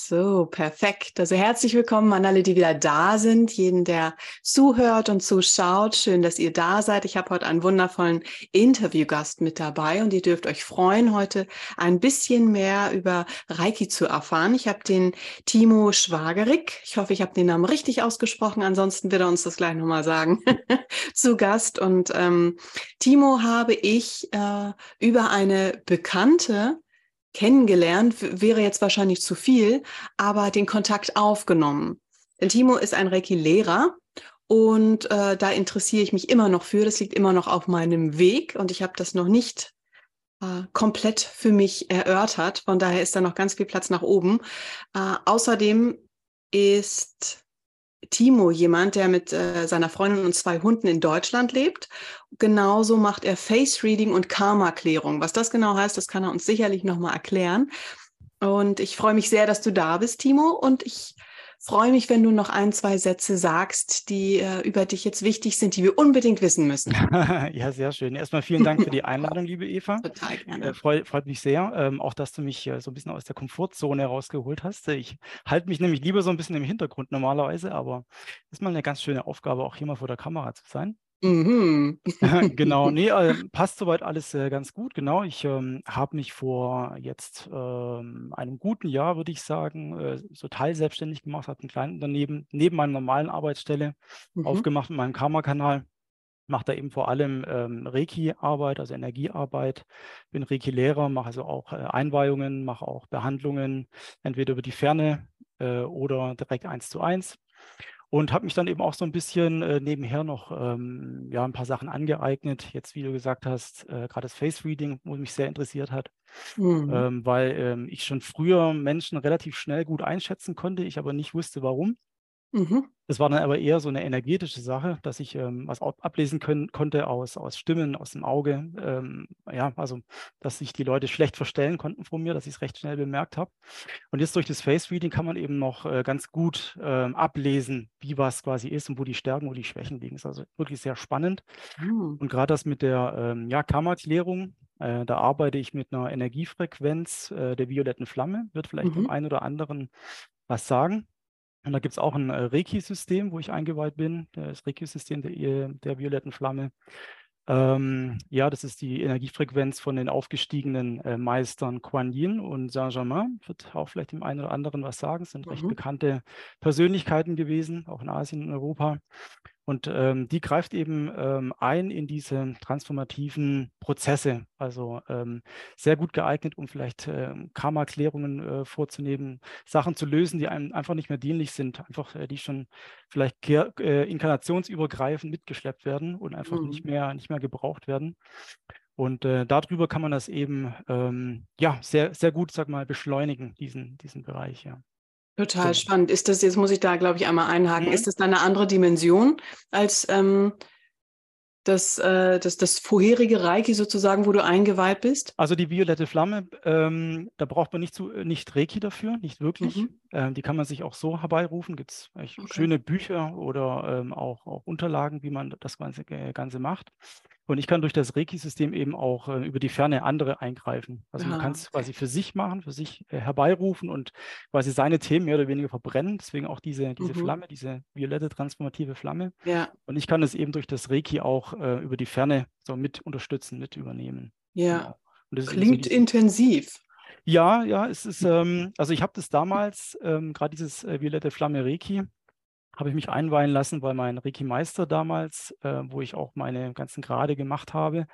So, perfekt. Also herzlich willkommen an alle, die wieder da sind, jeden, der zuhört und zuschaut. Schön, dass ihr da seid. Ich habe heute einen wundervollen Interviewgast mit dabei und ihr dürft euch freuen, heute ein bisschen mehr über Reiki zu erfahren. Ich habe den Timo Schwagerig, ich hoffe, ich habe den Namen richtig ausgesprochen, ansonsten wird er uns das gleich nochmal sagen, zu Gast. Und ähm, Timo habe ich äh, über eine Bekannte kennengelernt, wäre jetzt wahrscheinlich zu viel, aber den Kontakt aufgenommen. Denn Timo ist ein Reiki-Lehrer und äh, da interessiere ich mich immer noch für. Das liegt immer noch auf meinem Weg und ich habe das noch nicht äh, komplett für mich erörtert. Von daher ist da noch ganz viel Platz nach oben. Äh, außerdem ist Timo jemand, der mit äh, seiner Freundin und zwei Hunden in Deutschland lebt. Genauso macht er Face Reading und Karma-Klärung. Was das genau heißt, das kann er uns sicherlich nochmal erklären. Und ich freue mich sehr, dass du da bist, Timo. Und ich freue mich, wenn du noch ein, zwei Sätze sagst, die äh, über dich jetzt wichtig sind, die wir unbedingt wissen müssen. ja, sehr schön. Erstmal vielen Dank für die Einladung, liebe Eva. Total gerne. Äh, freu, freut mich sehr, ähm, auch dass du mich äh, so ein bisschen aus der Komfortzone herausgeholt hast. Ich halte mich nämlich lieber so ein bisschen im Hintergrund normalerweise, aber ist mal eine ganz schöne Aufgabe, auch hier mal vor der Kamera zu sein. Mhm. genau, nee, äh, passt soweit alles äh, ganz gut. Genau, ich ähm, habe mich vor jetzt ähm, einem guten Jahr, würde ich sagen, äh, so teilselbstständig gemacht, habe ein kleines Unternehmen neben meiner normalen Arbeitsstelle mhm. aufgemacht mit meinem Karma-Kanal. Mache da eben vor allem ähm, Reiki-Arbeit, also Energiearbeit. Bin Reiki-Lehrer, mache also auch äh, Einweihungen, mache auch Behandlungen, entweder über die Ferne äh, oder direkt eins zu eins und habe mich dann eben auch so ein bisschen äh, nebenher noch ähm, ja, ein paar Sachen angeeignet. Jetzt, wie du gesagt hast, äh, gerade das Face Reading, wo mich sehr interessiert hat, mhm. ähm, weil ähm, ich schon früher Menschen relativ schnell gut einschätzen konnte, ich aber nicht wusste, warum. Mhm. Das war dann aber eher so eine energetische Sache, dass ich ähm, was ablesen können, konnte aus, aus Stimmen, aus dem Auge. Ähm, ja, also, dass sich die Leute schlecht verstellen konnten von mir, dass ich es recht schnell bemerkt habe. Und jetzt durch das Face Reading kann man eben noch äh, ganz gut ähm, ablesen, wie was quasi ist und wo die Stärken, wo die Schwächen liegen. Das ist also wirklich sehr spannend. Mhm. Und gerade das mit der ähm, ja, Karma-Klärung, äh, da arbeite ich mit einer Energiefrequenz äh, der violetten Flamme, wird vielleicht mhm. dem einen oder anderen was sagen. Und da gibt es auch ein äh, Reiki-System, wo ich eingeweiht bin, das Reiki-System der, der violetten Flamme. Ähm, ja, das ist die Energiefrequenz von den aufgestiegenen äh, Meistern Kuan Yin und Saint-Germain. Wird auch vielleicht dem einen oder anderen was sagen. Sind mhm. recht bekannte Persönlichkeiten gewesen, auch in Asien und Europa. Und ähm, die greift eben ähm, ein in diese transformativen Prozesse. Also ähm, sehr gut geeignet, um vielleicht ähm, Karma-Klärungen äh, vorzunehmen, Sachen zu lösen, die einem einfach nicht mehr dienlich sind, einfach äh, die schon vielleicht äh, inkarnationsübergreifend mitgeschleppt werden und einfach mhm. nicht, mehr, nicht mehr gebraucht werden. Und äh, darüber kann man das eben ähm, ja sehr, sehr gut, sag mal, beschleunigen, diesen, diesen Bereich, ja. Total so. spannend. Ist das, jetzt muss ich da, glaube ich, einmal einhaken, mhm. ist das dann eine andere Dimension als ähm, das, äh, das, das vorherige Reiki sozusagen, wo du eingeweiht bist? Also die violette Flamme, ähm, da braucht man nicht, zu, nicht Reiki dafür, nicht wirklich. Mhm. Ähm, die kann man sich auch so herbeirufen. Gibt es okay. schöne Bücher oder ähm, auch, auch Unterlagen, wie man das Ganze, äh, Ganze macht. Und ich kann durch das Reiki-System eben auch äh, über die Ferne andere eingreifen. Also ah, man kann es quasi für sich machen, für sich äh, herbeirufen und quasi seine Themen mehr oder weniger verbrennen. Deswegen auch diese, diese mhm. Flamme, diese violette transformative Flamme. Ja. Und ich kann es eben durch das Reiki auch äh, über die Ferne so mit unterstützen, mit übernehmen. Ja. Genau. Klingt so intensiv. Ja, ja, es ist, ähm, also ich habe das damals, ähm, gerade dieses äh, violette Flamme Reiki, habe ich mich einweihen lassen, weil mein Reiki-Meister damals, äh, wo ich auch meine ganzen Grade gemacht habe,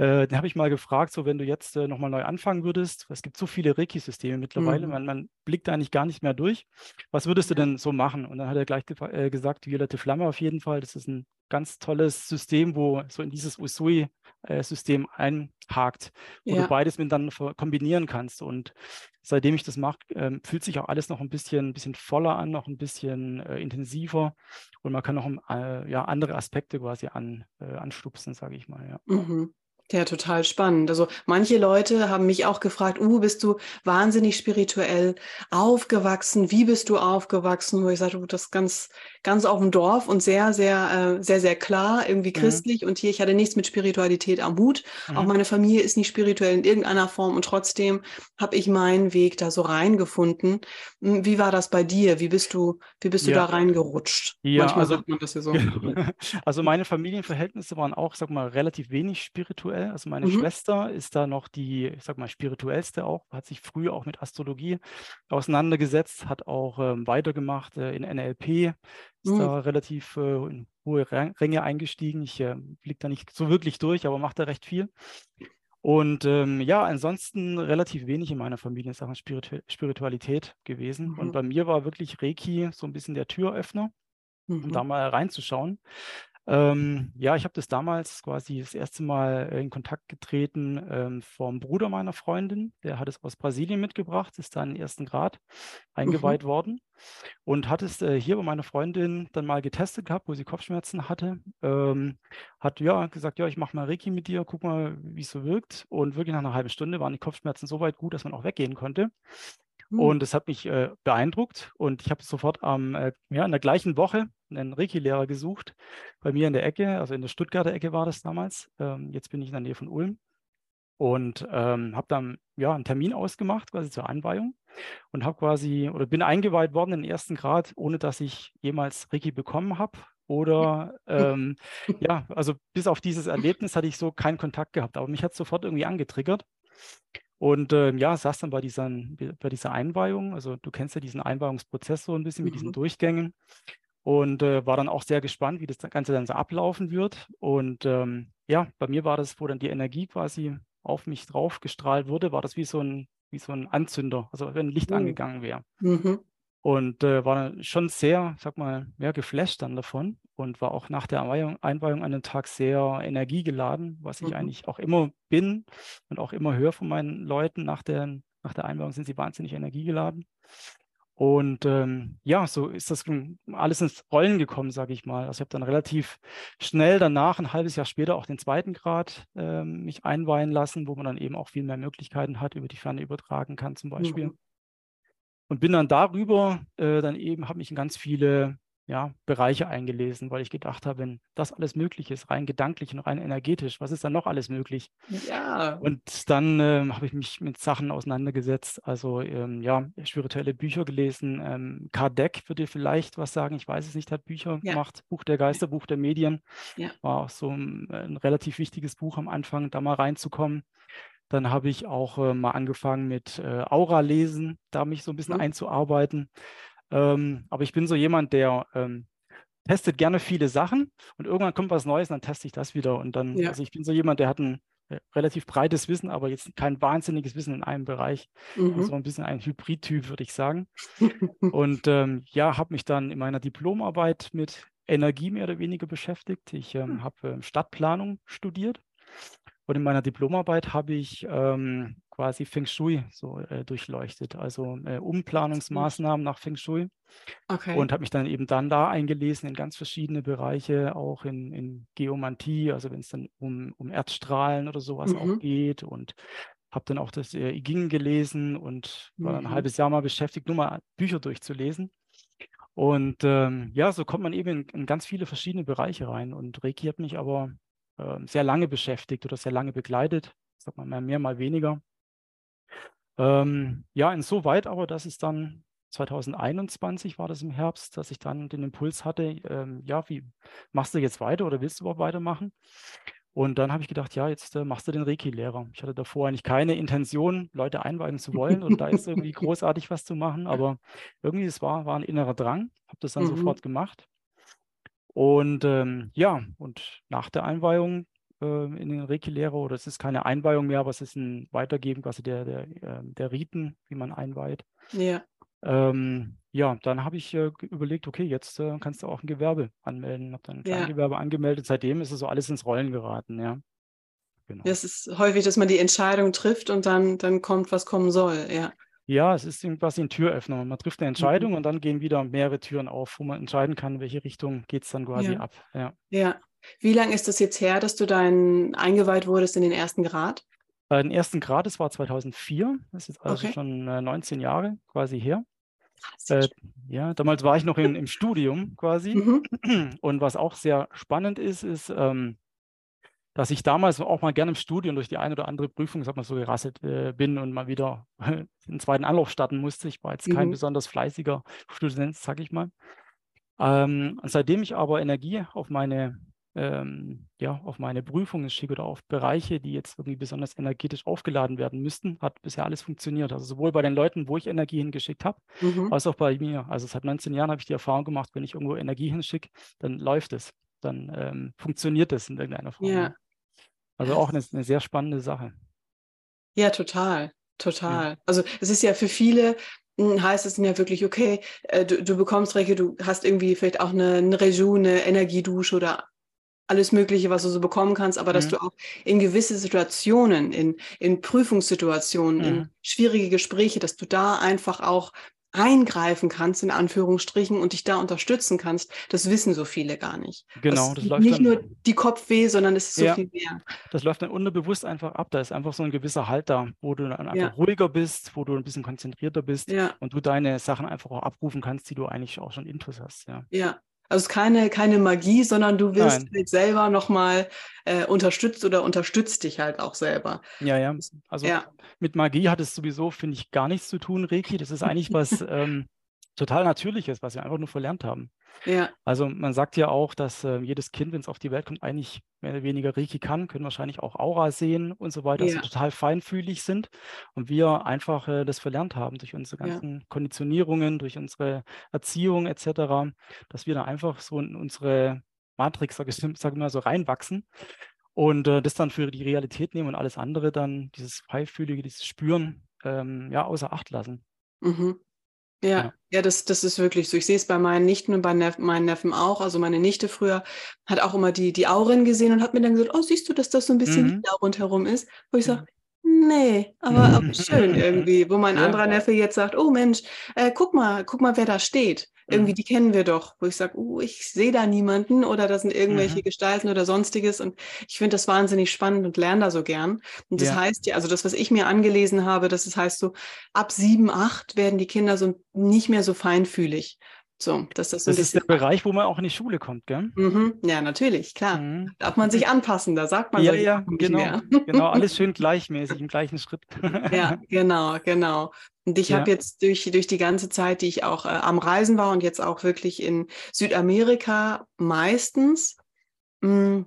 äh, den habe ich mal gefragt, so wenn du jetzt äh, nochmal neu anfangen würdest, es gibt so viele Reiki-Systeme mittlerweile, mhm. man, man, blickt eigentlich gar nicht mehr durch. Was würdest du denn so machen? Und dann hat er gleich äh, gesagt, Violette Flamme auf jeden Fall, das ist ein ganz tolles System, wo so in dieses Usui-System einhakt, wo ja. du beides miteinander kombinieren kannst. Und seitdem ich das mache, äh, fühlt sich auch alles noch ein bisschen, ein bisschen voller an, noch ein bisschen äh, intensiver. Und man kann noch äh, ja, andere Aspekte quasi an, äh, anstupsen, sage ich mal. Ja. Mhm. Ja, total spannend. Also manche Leute haben mich auch gefragt, uh, bist du wahnsinnig spirituell aufgewachsen? Wie bist du aufgewachsen? Wo ich sagte, das ist ganz, ganz auf dem Dorf und sehr, sehr, äh, sehr, sehr klar, irgendwie mhm. christlich. Mhm. Und hier, ich hatte nichts mit Spiritualität am Hut. Mhm. Auch meine Familie ist nicht spirituell in irgendeiner Form und trotzdem habe ich meinen Weg da so reingefunden. Hm, wie war das bei dir? Wie bist du, wie bist ja. du da reingerutscht? Ja, Manchmal also, sagt man das ja so. also meine Familienverhältnisse waren auch, sag mal, relativ wenig spirituell spirituell. Also meine mhm. Schwester ist da noch die, ich sag mal, spirituellste auch, hat sich früher auch mit Astrologie auseinandergesetzt, hat auch ähm, weitergemacht äh, in NLP, ist mhm. da relativ äh, in hohe Ränge eingestiegen. Ich äh, blick da nicht so wirklich durch, aber macht da recht viel. Und ähm, ja, ansonsten relativ wenig in meiner Familie in Sachen Spiritu Spiritualität gewesen. Mhm. Und bei mir war wirklich Reiki so ein bisschen der Türöffner, um mhm. da mal reinzuschauen. Ähm, ja, ich habe das damals quasi das erste Mal in Kontakt getreten ähm, vom Bruder meiner Freundin. Der hat es aus Brasilien mitgebracht, ist da in den ersten Grad mhm. eingeweiht mhm. worden und hat es äh, hier bei meiner Freundin dann mal getestet gehabt, wo sie Kopfschmerzen hatte. Ähm, hat ja gesagt, ja, ich mache mal Reiki mit dir, guck mal, wie es so wirkt. Und wirklich nach einer halben Stunde waren die Kopfschmerzen so weit gut, dass man auch weggehen konnte. Hm. Und es hat mich äh, beeindruckt und ich habe sofort am, äh, ja, in der gleichen Woche einen Reiki-Lehrer gesucht, bei mir in der Ecke, also in der Stuttgarter Ecke war das damals. Ähm, jetzt bin ich in der Nähe von Ulm und ähm, habe dann ja einen Termin ausgemacht, quasi zur Einweihung und habe quasi oder bin eingeweiht worden in den ersten Grad, ohne dass ich jemals Reiki bekommen habe. Oder ähm, ja, also bis auf dieses Erlebnis hatte ich so keinen Kontakt gehabt, aber mich hat sofort irgendwie angetriggert. Und ähm, ja, saß dann bei dieser, bei dieser Einweihung, also du kennst ja diesen Einweihungsprozess so ein bisschen mhm. mit diesen mhm. Durchgängen und äh, war dann auch sehr gespannt, wie das Ganze dann so ablaufen wird. Und ähm, ja, bei mir war das, wo dann die Energie quasi auf mich drauf gestrahlt wurde, war das wie so ein, wie so ein Anzünder, also wenn ein Licht mhm. angegangen wäre. Mhm. Und äh, war dann schon sehr, sag mal, ja, geflasht dann davon und war auch nach der Einweihung, Einweihung an den Tag sehr energiegeladen, was ich mhm. eigentlich auch immer bin und auch immer höre von meinen Leuten. Nach der, nach der Einweihung sind sie wahnsinnig energiegeladen. Und ähm, ja, so ist das alles ins Rollen gekommen, sage ich mal. Also ich habe dann relativ schnell danach, ein halbes Jahr später, auch den zweiten Grad äh, mich einweihen lassen, wo man dann eben auch viel mehr Möglichkeiten hat, über die Ferne übertragen kann zum Beispiel. Mhm. Und bin dann darüber, äh, dann eben, habe mich in ganz viele ja, Bereiche eingelesen, weil ich gedacht habe, wenn das alles möglich ist, rein gedanklich und rein energetisch, was ist dann noch alles möglich? Ja. Und dann ähm, habe ich mich mit Sachen auseinandergesetzt, also ähm, ja, spirituelle Bücher gelesen. Ähm, Kardec würde vielleicht was sagen, ich weiß es nicht, hat Bücher ja. gemacht, Buch der Geister, Buch der Medien. Ja. War auch so ein, ein relativ wichtiges Buch am Anfang, da mal reinzukommen. Dann habe ich auch äh, mal angefangen mit äh, Aura lesen, da mich so ein bisschen mhm. einzuarbeiten. Ähm, aber ich bin so jemand, der ähm, testet gerne viele Sachen und irgendwann kommt was Neues und dann teste ich das wieder. Und dann, ja. also ich bin so jemand, der hat ein äh, relativ breites Wissen, aber jetzt kein wahnsinniges Wissen in einem Bereich. Mhm. Also ein bisschen ein Hybrid-Typ, würde ich sagen. und ähm, ja, habe mich dann in meiner Diplomarbeit mit Energie mehr oder weniger beschäftigt. Ich ähm, hm. habe ähm, Stadtplanung studiert und in meiner Diplomarbeit habe ich ähm, quasi Feng Shui so äh, durchleuchtet, also äh, Umplanungsmaßnahmen nach Feng Shui. Okay. Und habe mich dann eben dann da eingelesen in ganz verschiedene Bereiche, auch in, in Geomantie, also wenn es dann um, um Erdstrahlen oder sowas mhm. auch geht. Und habe dann auch das äh, I Ging gelesen und war mhm. ein halbes Jahr mal beschäftigt, nur mal Bücher durchzulesen. Und ähm, ja, so kommt man eben in, in ganz viele verschiedene Bereiche rein. Und Reiki hat mich aber sehr lange beschäftigt oder sehr lange begleitet. Sagt man mal mehr, mal weniger. Ähm, ja, insoweit aber, dass es dann 2021 war das im Herbst, dass ich dann den Impuls hatte, ähm, ja, wie machst du jetzt weiter oder willst du überhaupt weitermachen? Und dann habe ich gedacht, ja, jetzt äh, machst du den Reiki-Lehrer. Ich hatte davor eigentlich keine Intention, Leute einweihen zu wollen und da ist irgendwie großartig was zu machen, aber irgendwie es war, war ein innerer Drang, habe das dann mhm. sofort gemacht. Und ähm, ja, und nach der Einweihung äh, in den Reiki-Lehrer, oder es ist keine Einweihung mehr, aber es ist ein Weitergeben quasi der, der, äh, der Riten, wie man einweiht. Ja. Ähm, ja, dann habe ich äh, überlegt, okay, jetzt äh, kannst du auch ein Gewerbe anmelden. Habe dann ein Kleingewerbe ja. angemeldet. Seitdem ist es so alles ins Rollen geraten, ja. Genau. Das ist häufig, dass man die Entscheidung trifft und dann, dann kommt, was kommen soll, ja. Ja, es ist quasi ein Türöffner. Man trifft eine Entscheidung mhm. und dann gehen wieder mehrere Türen auf, wo man entscheiden kann, in welche Richtung geht es dann quasi ja. ab. Ja. ja. Wie lange ist das jetzt her, dass du dein eingeweiht wurdest in den ersten Grad? Äh, den ersten Grad, das war 2004. Das ist jetzt also okay. schon äh, 19 Jahre quasi her. Äh, ja, damals war ich noch in, im Studium quasi. Mhm. Und was auch sehr spannend ist, ist, ähm, dass ich damals auch mal gerne im Studium durch die eine oder andere Prüfung, sag mal so, gerasselt äh, bin und mal wieder einen zweiten Anlauf starten musste. Ich war jetzt kein mhm. besonders fleißiger Student, sag ich mal. Ähm, seitdem ich aber Energie auf meine ähm, ja, auf meine Prüfungen schicke oder auf Bereiche, die jetzt irgendwie besonders energetisch aufgeladen werden müssten, hat bisher alles funktioniert. Also sowohl bei den Leuten, wo ich Energie hingeschickt habe, mhm. als auch bei mir. Also seit 19 Jahren habe ich die Erfahrung gemacht, wenn ich irgendwo Energie hinschicke, dann läuft es. Dann ähm, funktioniert es in irgendeiner Form. Ja. Also auch eine, eine, sehr spannende Sache. Ja, total. Total. Ja. Also es ist ja für viele hm, heißt es ja wirklich, okay, äh, du, du bekommst Reiki, du hast irgendwie vielleicht auch eine, eine Reju, eine Energiedusche oder alles Mögliche, was du so bekommen kannst, aber mhm. dass du auch in gewisse Situationen, in, in Prüfungssituationen, mhm. in schwierige Gespräche, dass du da einfach auch eingreifen kannst, in Anführungsstrichen, und dich da unterstützen kannst, das wissen so viele gar nicht. Genau, das, das läuft nicht dann, nur die Kopfweh, sondern es ist so ja, viel mehr. Das läuft dann unterbewusst einfach ab. Da ist einfach so ein gewisser Halt da, wo du dann einfach ja. ruhiger bist, wo du ein bisschen konzentrierter bist ja. und du deine Sachen einfach auch abrufen kannst, die du eigentlich auch schon intus hast. Ja, ja also es ist keine, keine Magie, sondern du wirst halt selber nochmal äh, unterstützt oder unterstützt dich halt auch selber. Ja, ja. Also ja. mit Magie hat es sowieso, finde ich, gar nichts zu tun, Reiki. Das ist eigentlich was ähm, total Natürliches, was wir einfach nur verlernt haben. Ja. Also man sagt ja auch, dass äh, jedes Kind, wenn es auf die Welt kommt, eigentlich mehr oder weniger Reiki kann, können wahrscheinlich auch Aura sehen und so weiter, ja. also total feinfühlig sind und wir einfach äh, das verlernt haben durch unsere ganzen ja. Konditionierungen, durch unsere Erziehung etc., dass wir da einfach so in unsere Matrix, sage ich, sag ich mal, so reinwachsen und äh, das dann für die Realität nehmen und alles andere dann, dieses feinfühlige, dieses Spüren, ähm, ja, außer Acht lassen. Mhm. Ja, ja, das, das ist wirklich so. Ich sehe es bei meinen Nichten und bei Nef meinen Neffen auch. Also meine Nichte früher hat auch immer die, die Auren gesehen und hat mir dann gesagt, oh, siehst du, dass das so ein bisschen mhm. Licht rundherum ist? Wo ich sage, nee, aber, aber schön irgendwie. Wo mein ja. anderer Neffe jetzt sagt, oh Mensch, äh, guck mal, guck mal, wer da steht irgendwie, mhm. die kennen wir doch, wo ich sage, uh, ich sehe da niemanden oder da sind irgendwelche mhm. Gestalten oder sonstiges. Und ich finde das wahnsinnig spannend und lerne da so gern. Und das ja. heißt ja, also das, was ich mir angelesen habe, das heißt so, ab sieben, acht werden die Kinder so nicht mehr so feinfühlig. So, dass das, so das ist der Bereich, wo man auch in die Schule kommt, gell? Mhm. Ja, natürlich, klar. Mhm. Darf man sich anpassen, da sagt man ja, ja, genau, genau, alles schön gleichmäßig im gleichen Schritt. ja, genau, genau. Und ich ja. habe jetzt durch, durch die ganze Zeit, die ich auch äh, am Reisen war und jetzt auch wirklich in Südamerika meistens, mh, hm,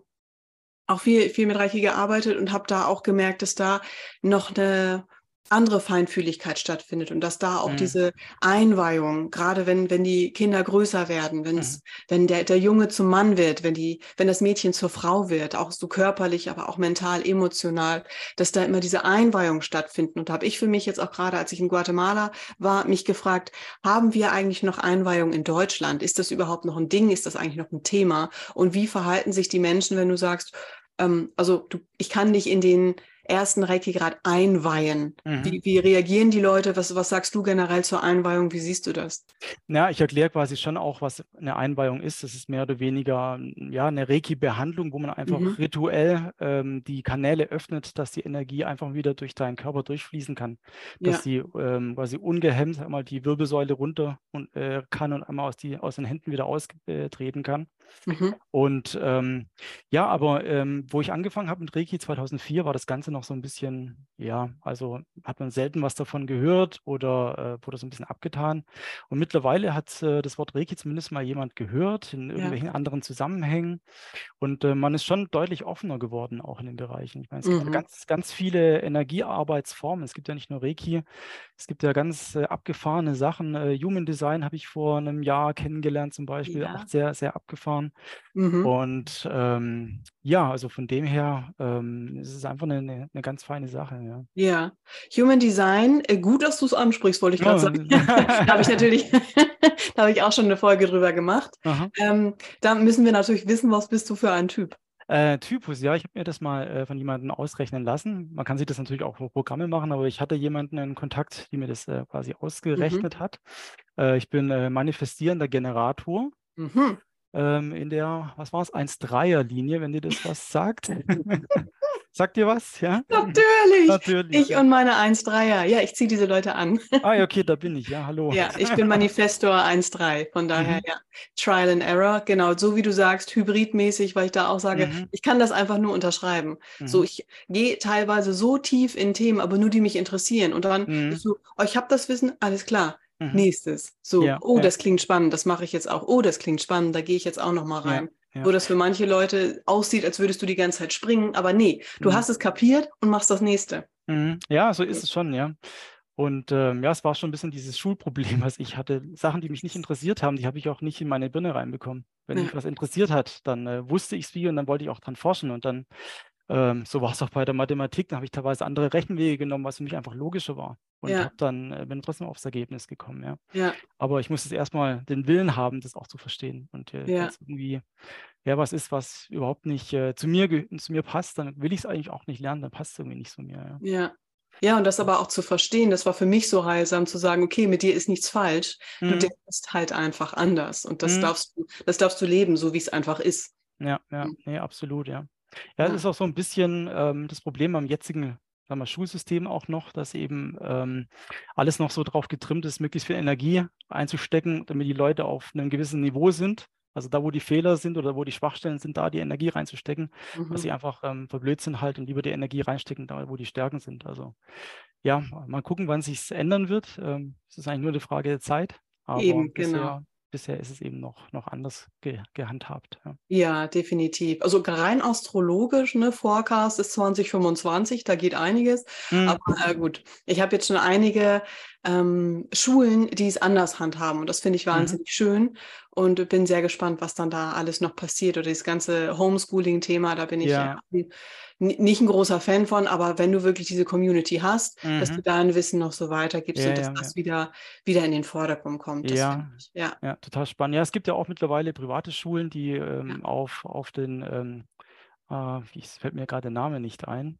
auch viel, viel mit Reiki gearbeitet und habe da auch gemerkt, dass da noch eine andere Feinfühligkeit stattfindet und dass da auch mhm. diese Einweihung, gerade wenn, wenn die Kinder größer werden, wenn's, mhm. wenn der, der Junge zum Mann wird, wenn die, wenn das Mädchen zur Frau wird, auch so körperlich, aber auch mental, emotional, dass da immer diese Einweihung stattfinden. Und da habe ich für mich jetzt auch gerade, als ich in Guatemala war, mich gefragt, haben wir eigentlich noch Einweihung in Deutschland? Ist das überhaupt noch ein Ding? Ist das eigentlich noch ein Thema? Und wie verhalten sich die Menschen, wenn du sagst, ähm, also du, ich kann dich in den ersten Reiki-Grad einweihen. Mhm. Wie, wie, reagieren die Leute? Was, was sagst du generell zur Einweihung? Wie siehst du das? Ja, ich erkläre quasi schon auch, was eine Einweihung ist. Das ist mehr oder weniger ja, eine Reiki-Behandlung, wo man einfach mhm. rituell ähm, die Kanäle öffnet, dass die Energie einfach wieder durch deinen Körper durchfließen kann. Dass ja. sie ähm, quasi ungehemmt einmal die Wirbelsäule runter und, äh, kann und einmal aus, die, aus den Händen wieder austreten kann. Mhm. Und ähm, ja, aber ähm, wo ich angefangen habe mit Reiki 2004, war das Ganze noch so ein bisschen, ja, also hat man selten was davon gehört oder äh, wurde so ein bisschen abgetan. Und mittlerweile hat äh, das Wort Reiki zumindest mal jemand gehört in irgendwelchen ja. anderen Zusammenhängen. Und äh, man ist schon deutlich offener geworden, auch in den Bereichen. Ich meine, es mhm. gibt ganz, ganz viele Energiearbeitsformen. Es gibt ja nicht nur Reiki, es gibt ja ganz äh, abgefahrene Sachen. Äh, Human Design habe ich vor einem Jahr kennengelernt, zum Beispiel, ja. auch sehr, sehr abgefahren. Mhm. Und ähm, ja, also von dem her ähm, ist es einfach eine, eine, ganz feine Sache. Ja, ja. Human Design, äh, gut, dass du es ansprichst, wollte ich gerade oh. sagen. da habe ich natürlich, da habe ich auch schon eine Folge drüber gemacht. Ähm, da müssen wir natürlich wissen, was bist du für ein Typ? Äh, Typus, ja, ich habe mir das mal äh, von jemandem ausrechnen lassen. Man kann sich das natürlich auch für Programme machen, aber ich hatte jemanden in Kontakt, die mir das äh, quasi mhm. ausgerechnet mhm. hat. Äh, ich bin äh, manifestierender Generator. Mhm. Ähm, in der, was war es, 1-3er-Linie, wenn dir das was sagt. Sagt dir was? Ja? Natürlich. Natürlich. Ich und meine 1-3er. Ja, ich ziehe diese Leute an. Ah, ja, okay, da bin ich. Ja, hallo. Ja, ich bin Manifestor 1-3. Von daher, mhm. ja. Trial and Error. Genau, so wie du sagst, hybridmäßig, weil ich da auch sage, mhm. ich kann das einfach nur unterschreiben. Mhm. So, ich gehe teilweise so tief in Themen, aber nur die mich interessieren. Und dann mhm. so, oh, ich habe das Wissen, alles klar. Mhm. Nächstes. So, ja, oh, ja. das klingt spannend, das mache ich jetzt auch. Oh, das klingt spannend, da gehe ich jetzt auch nochmal rein. Ja. Wo das für manche Leute aussieht, als würdest du die ganze Zeit springen, aber nee, du mhm. hast es kapiert und machst das nächste. Mhm. Ja, so ist es schon, ja. Und ähm, ja, es war schon ein bisschen dieses Schulproblem, was ich hatte. Sachen, die mich nicht interessiert haben, die habe ich auch nicht in meine Birne reinbekommen. Wenn ja. mich was interessiert hat, dann äh, wusste ich es wie und dann wollte ich auch dran forschen. Und dann, ähm, so war es auch bei der Mathematik, da habe ich teilweise andere Rechenwege genommen, was für mich einfach logischer war. Und ja. dann, äh, bin trotzdem aufs Ergebnis gekommen, ja. ja. Aber ich musste erstmal den Willen haben, das auch zu verstehen. Und äh, ja. irgendwie ja, was ist, was überhaupt nicht äh, zu, mir zu mir passt, dann will ich es eigentlich auch nicht lernen, dann passt es irgendwie nicht zu mir. Ja. ja. Ja, und das aber auch zu verstehen, das war für mich so heilsam zu sagen, okay, mit dir ist nichts falsch, mhm. du denkst halt einfach anders und das mhm. darfst du, das darfst du leben, so wie es einfach ist. Ja, ja, mhm. nee, absolut, ja. Ja, das ist auch so ein bisschen ähm, das Problem am jetzigen sagen wir, Schulsystem auch noch, dass eben ähm, alles noch so drauf getrimmt ist, möglichst viel Energie einzustecken, damit die Leute auf einem gewissen Niveau sind also da, wo die Fehler sind oder wo die Schwachstellen sind, da die Energie reinzustecken, mhm. dass sie einfach ähm, verblöd sind halt und lieber die Energie reinstecken, da wo die Stärken sind. Also ja, mal gucken, wann sich ändern wird. Ähm, es ist eigentlich nur eine Frage der Zeit. Aber Eben, genau bisher ist es eben noch, noch anders ge gehandhabt. Ja. ja. definitiv. Also rein astrologisch, ne, Forecast ist 2025, da geht einiges. Mhm. Aber äh, gut, ich habe jetzt schon einige ähm, Schulen, die es anders handhaben und das finde ich mhm. wahnsinnig mhm. schön und bin sehr gespannt, was dann da alles noch passiert oder das ganze Homeschooling-Thema, da bin ich ja. Ja, nicht ein großer Fan von, aber wenn du wirklich diese Community hast, mhm. dass du dein Wissen noch so weitergibst ja, und dass ja, das ja. wieder, wieder in den Vordergrund kommt. Ja, ja. ja, total spannend. Ja, es gibt ja auch mittlerweile private Schulen, die ähm, auf, auf den, ähm, äh, wie fällt mir gerade der Name nicht ein,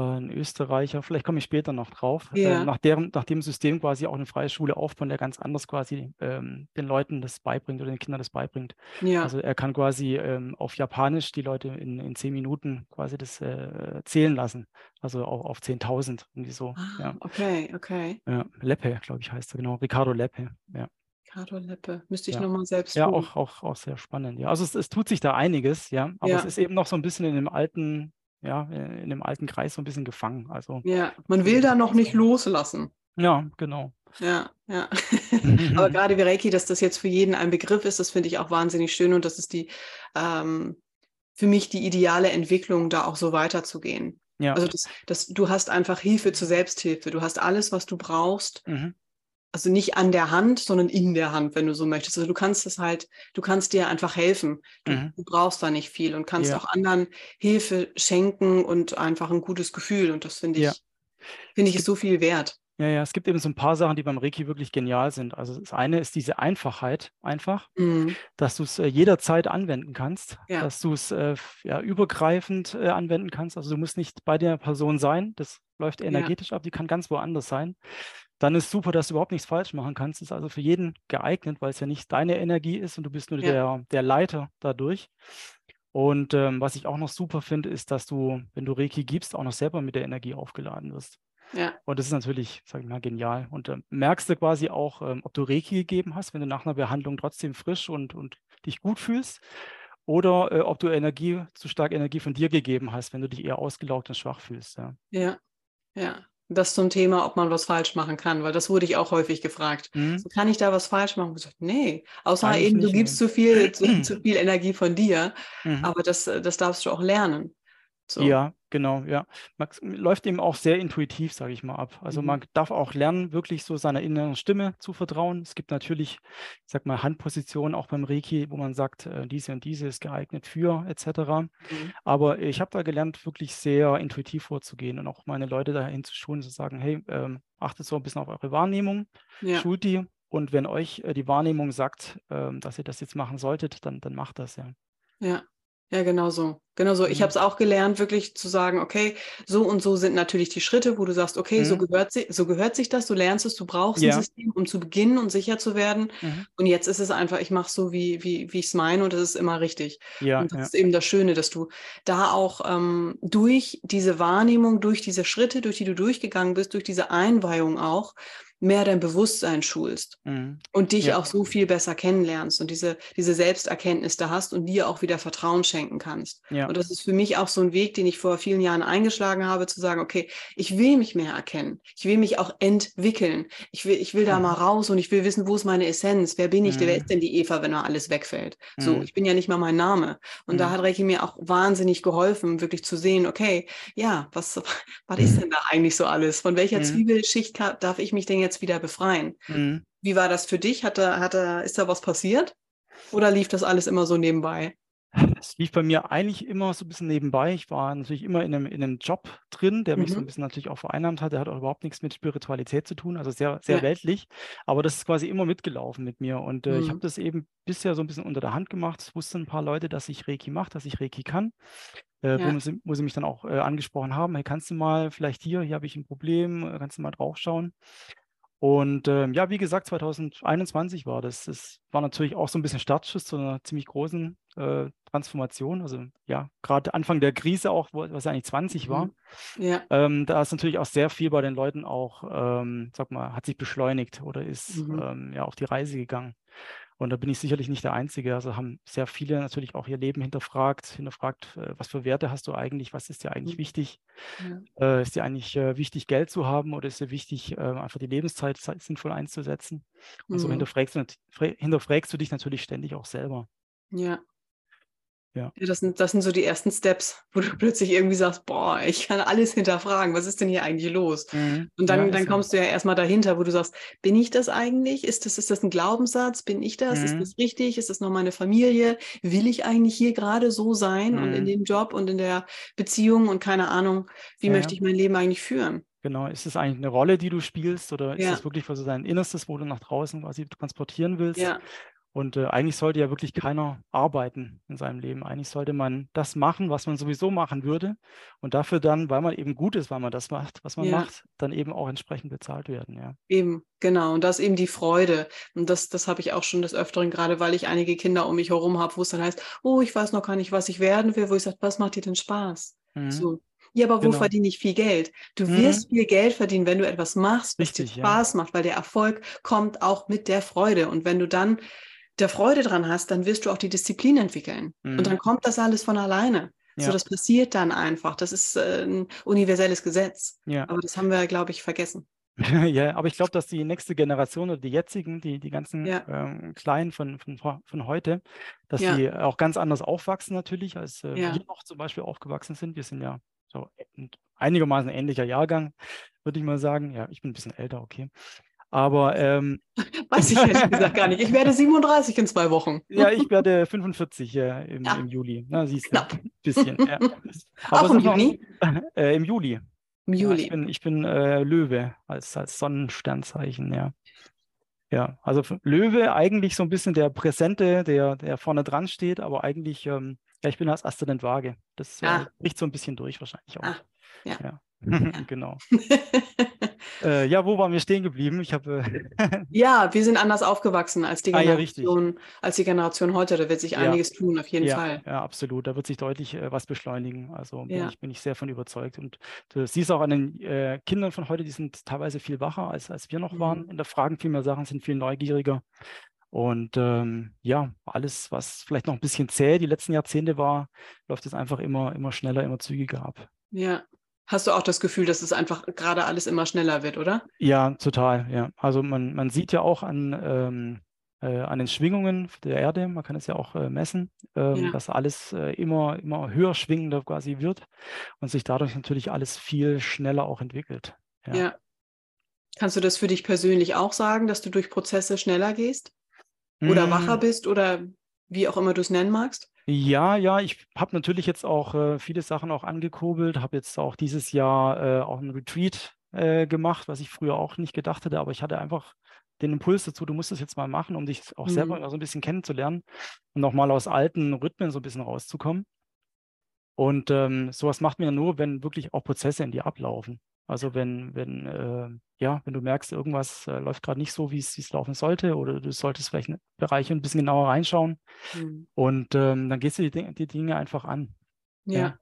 ein Österreicher, vielleicht komme ich später noch drauf, äh, ja. äh, nach, deren, nach dem System quasi auch eine freie Schule aufbauen, der ganz anders quasi ähm, den Leuten das beibringt oder den Kindern das beibringt. Ja. Also er kann quasi ähm, auf Japanisch die Leute in, in zehn Minuten quasi das äh, zählen lassen, also auch auf 10.000, irgendwie so. Ah, ja. Okay, okay. Ja, Leppe, glaube ich, heißt er, genau, Ricardo Leppe, ja. Ricardo Leppe, müsste ich ja. nochmal selbst Ja, auch, auch, auch sehr spannend. Ja, also es, es tut sich da einiges, ja, aber ja. es ist eben noch so ein bisschen in dem alten ja, äh, in dem alten Kreis so ein bisschen gefangen. Also, ja, man will da noch nicht loslassen. Ja, genau. Ja, ja. Aber gerade wie Reiki, dass das jetzt für jeden ein Begriff ist, das finde ich auch wahnsinnig schön und das ist die ähm, für mich die ideale Entwicklung, da auch so weiterzugehen. Ja. Also das, das, du hast einfach Hilfe zur Selbsthilfe. Du hast alles, was du brauchst, mhm also nicht an der Hand, sondern in der Hand, wenn du so möchtest. Also du kannst es halt, du kannst dir einfach helfen. Du, mhm. du brauchst da nicht viel und kannst ja. auch anderen Hilfe schenken und einfach ein gutes Gefühl. Und das finde ich, ja. finde ich, ist so viel wert. Ja, ja, es gibt eben so ein paar Sachen, die beim Reiki wirklich genial sind. Also das eine ist diese Einfachheit einfach, mhm. dass du es äh, jederzeit anwenden kannst, ja. dass du es äh, ja, übergreifend äh, anwenden kannst. Also du musst nicht bei der Person sein, das läuft energetisch ja. ab, die kann ganz woanders sein. Dann ist super, dass du überhaupt nichts falsch machen kannst. Ist also für jeden geeignet, weil es ja nicht deine Energie ist und du bist nur ja. der, der Leiter dadurch. Und ähm, was ich auch noch super finde, ist, dass du, wenn du Reiki gibst, auch noch selber mit der Energie aufgeladen wirst. Ja. Und das ist natürlich, sag ich mal, genial. Und äh, merkst du quasi auch, ähm, ob du Reiki gegeben hast, wenn du nach einer Behandlung trotzdem frisch und, und dich gut fühlst. Oder äh, ob du Energie, zu stark Energie von dir gegeben hast, wenn du dich eher ausgelaugt und schwach fühlst. Ja, ja. ja. Das zum Thema, ob man was falsch machen kann, weil das wurde ich auch häufig gefragt. Mhm. So, kann ich da was falsch machen? Ich gesagt, nee, außer Eigentlich eben, du gibst zu viel, zu, zu, viel Energie von dir, mhm. aber das, das darfst du auch lernen. So. Ja, genau, ja. Man läuft eben auch sehr intuitiv, sage ich mal, ab. Also mhm. man darf auch lernen, wirklich so seiner inneren Stimme zu vertrauen. Es gibt natürlich, ich sag mal, Handpositionen auch beim Reiki, wo man sagt, äh, diese und diese ist geeignet für etc. Mhm. Aber ich habe da gelernt, wirklich sehr intuitiv vorzugehen und auch meine Leute dahin zu schulen, zu sagen, hey, ähm, achtet so ein bisschen auf eure Wahrnehmung, ja. schult die und wenn euch äh, die Wahrnehmung sagt, ähm, dass ihr das jetzt machen solltet, dann, dann macht das ja. Ja, Ja, genau so. Genau so. Ich habe es auch gelernt, wirklich zu sagen, okay, so und so sind natürlich die Schritte, wo du sagst, okay, mhm. so, gehört si so gehört sich das, du lernst es, du brauchst ja. ein System, um zu beginnen und sicher zu werden. Mhm. Und jetzt ist es einfach, ich mache so, wie, wie, wie ich es meine und das ist immer richtig. Ja, und das ja. ist eben das Schöne, dass du da auch ähm, durch diese Wahrnehmung, durch diese Schritte, durch die du durchgegangen bist, durch diese Einweihung auch, mehr dein Bewusstsein schulst mhm. und dich ja. auch so viel besser kennenlernst und diese, diese Selbsterkenntnis da hast und dir auch wieder Vertrauen schenken kannst. Ja. Und das ist für mich auch so ein Weg, den ich vor vielen Jahren eingeschlagen habe, zu sagen, okay, ich will mich mehr erkennen. Ich will mich auch entwickeln. Ich will, ich will da mhm. mal raus und ich will wissen, wo ist meine Essenz? Wer bin ich? Mhm. Wer ist denn die Eva, wenn da alles wegfällt? So, mhm. ich bin ja nicht mal mein Name. Und da mhm. hat Reiki mir auch wahnsinnig geholfen, wirklich zu sehen, okay, ja, was, was ist denn da eigentlich so alles? Von welcher Zwiebelschicht darf ich mich denn jetzt jetzt wieder befreien. Mhm. Wie war das für dich? Hat da, hat da, ist da was passiert? Oder lief das alles immer so nebenbei? Es lief bei mir eigentlich immer so ein bisschen nebenbei. Ich war natürlich immer in einem, in einem Job drin, der mich mhm. so ein bisschen natürlich auch vereinnahmt hat. Der hat auch überhaupt nichts mit Spiritualität zu tun, also sehr, sehr ja. weltlich. Aber das ist quasi immer mitgelaufen mit mir. Und äh, mhm. ich habe das eben bisher so ein bisschen unter der Hand gemacht. Es wussten ein paar Leute, dass ich Reiki mache, dass ich Reiki kann. Äh, ja. wo, sie, wo, sie, mich dann auch äh, angesprochen haben, hey, kannst du mal vielleicht hier, hier habe ich ein Problem, kannst du mal drauf schauen. Und ähm, ja, wie gesagt, 2021 war das. Das war natürlich auch so ein bisschen Startschuss zu einer ziemlich großen äh, Transformation. Also ja, gerade Anfang der Krise auch, wo, was ja eigentlich 20 war. Mhm. Ja. Ähm, da ist natürlich auch sehr viel bei den Leuten auch, ähm, sag mal, hat sich beschleunigt oder ist mhm. Ähm, ja auf die Reise gegangen. Und da bin ich sicherlich nicht der Einzige. Also haben sehr viele natürlich auch ihr Leben hinterfragt, hinterfragt, äh, was für Werte hast du eigentlich, was ist dir eigentlich mhm. wichtig? Ja. Äh, ist dir eigentlich äh, wichtig, Geld zu haben oder ist dir wichtig, äh, einfach die Lebenszeit sinnvoll einzusetzen? Und mhm. so hinterfragst du, hinterfragst du dich natürlich ständig auch selber. Ja, ja. das, sind, das sind so die ersten Steps, wo du plötzlich irgendwie sagst, boah, ich kann alles hinterfragen, was ist denn hier eigentlich los? Mhm. Und dann, ja, dann kommst du ja erstmal dahinter, wo du sagst, bin ich das eigentlich? Ist das, ist das ein Glaubenssatz? Bin ich das? Mhm. Ist das richtig? Ist das noch meine Familie? Will ich eigentlich hier gerade so sein mhm. und in mhm. dem Job und in der Beziehung und keine Ahnung, wie ja, möchte ich mein Leben eigentlich führen? Genau, ist es eigentlich eine Rolle, die du spielst oder ist es wirklich so dein Innerstes, wo du nach draußen quasi transportieren willst? Ja. Und äh, eigentlich sollte ja wirklich keiner arbeiten in seinem Leben. Eigentlich sollte man das machen, was man sowieso machen würde. Und dafür dann, weil man eben gut ist, weil man das macht, was man ja. macht, dann eben auch entsprechend bezahlt werden. Ja. Eben, genau. Und das ist eben die Freude. Und das, das habe ich auch schon des Öfteren, gerade weil ich einige Kinder um mich herum habe, wo es dann heißt, oh, ich weiß noch gar nicht, was ich werden will, wo ich sage, was macht dir denn Spaß? Mhm. So. Ja, aber wo genau. verdiene ich viel Geld? Du mhm. wirst viel Geld verdienen, wenn du etwas machst, was Richtig, dir Spaß ja. macht, weil der Erfolg kommt auch mit der Freude. Und wenn du dann der Freude dran hast, dann wirst du auch die Disziplin entwickeln. Mhm. Und dann kommt das alles von alleine. Ja. So, das passiert dann einfach. Das ist äh, ein universelles Gesetz. Ja. Aber das haben wir, glaube ich, vergessen. ja, aber ich glaube, dass die nächste Generation oder die jetzigen, die, die ganzen ja. ähm, Kleinen von, von, von heute, dass ja. die auch ganz anders aufwachsen natürlich, als äh, wir noch zum Beispiel aufgewachsen sind. Wir sind ja so einigermaßen ähnlicher Jahrgang, würde ich mal sagen. Ja, ich bin ein bisschen älter, okay. Aber ähm, weiß ich ehrlich gesagt gar nicht. Ich werde 37 in zwei Wochen. Ja, ich werde 45 äh, im, ja. im, Juli. Na, siehst du, ein bisschen. Ja. Aber Auch im Juni? Noch, äh, Im Juli. Im Juli. Ja, ich bin, ich bin äh, Löwe als, als Sonnensternzeichen, ja. Ja, also Löwe eigentlich so ein bisschen der Präsente, der, der vorne dran steht, aber eigentlich, ähm, ja, ich bin als Aszendent Waage. Das äh, ah. bricht so ein bisschen durch wahrscheinlich auch. Ah, ja. ja. genau. äh, ja, wo waren wir stehen geblieben? Ich habe. Äh ja, wir sind anders aufgewachsen als die Generation, ah, ja, als die Generation heute. Da wird sich einiges ja. tun, auf jeden ja, Fall. Ja, absolut. Da wird sich deutlich äh, was beschleunigen. Also bin, ich, bin ich sehr von überzeugt. Und du siehst auch an den äh, Kindern von heute, die sind teilweise viel wacher, als, als wir noch mhm. waren. In der Fragen viel mehr Sachen, sind viel neugieriger. Und ähm, ja, alles, was vielleicht noch ein bisschen zäh die letzten Jahrzehnte war, läuft es einfach immer, immer schneller, immer zügiger ab. Ja, Hast du auch das Gefühl, dass es einfach gerade alles immer schneller wird, oder? Ja, total, ja. Also man, man sieht ja auch an, ähm, äh, an den Schwingungen der Erde, man kann es ja auch äh, messen, ähm, ja. dass alles äh, immer, immer höher schwingender quasi wird und sich dadurch natürlich alles viel schneller auch entwickelt. Ja. ja. Kannst du das für dich persönlich auch sagen, dass du durch Prozesse schneller gehst? Oder mmh. wacher bist oder wie auch immer du es nennen magst? Ja, ja, ich habe natürlich jetzt auch äh, viele Sachen auch angekurbelt, habe jetzt auch dieses Jahr äh, auch ein Retreat äh, gemacht, was ich früher auch nicht gedacht hätte, aber ich hatte einfach den Impuls dazu, du musst das jetzt mal machen, um dich auch mhm. selber so ein bisschen kennenzulernen und auch mal aus alten Rhythmen so ein bisschen rauszukommen. Und ähm, sowas macht man ja nur, wenn wirklich auch Prozesse in dir ablaufen. Also wenn, wenn, äh, ja, wenn du merkst, irgendwas äh, läuft gerade nicht so, wie es laufen sollte, oder du solltest vielleicht in Bereiche ein bisschen genauer reinschauen. Mhm. Und ähm, dann gehst du die, die, Dinge einfach an. Ja.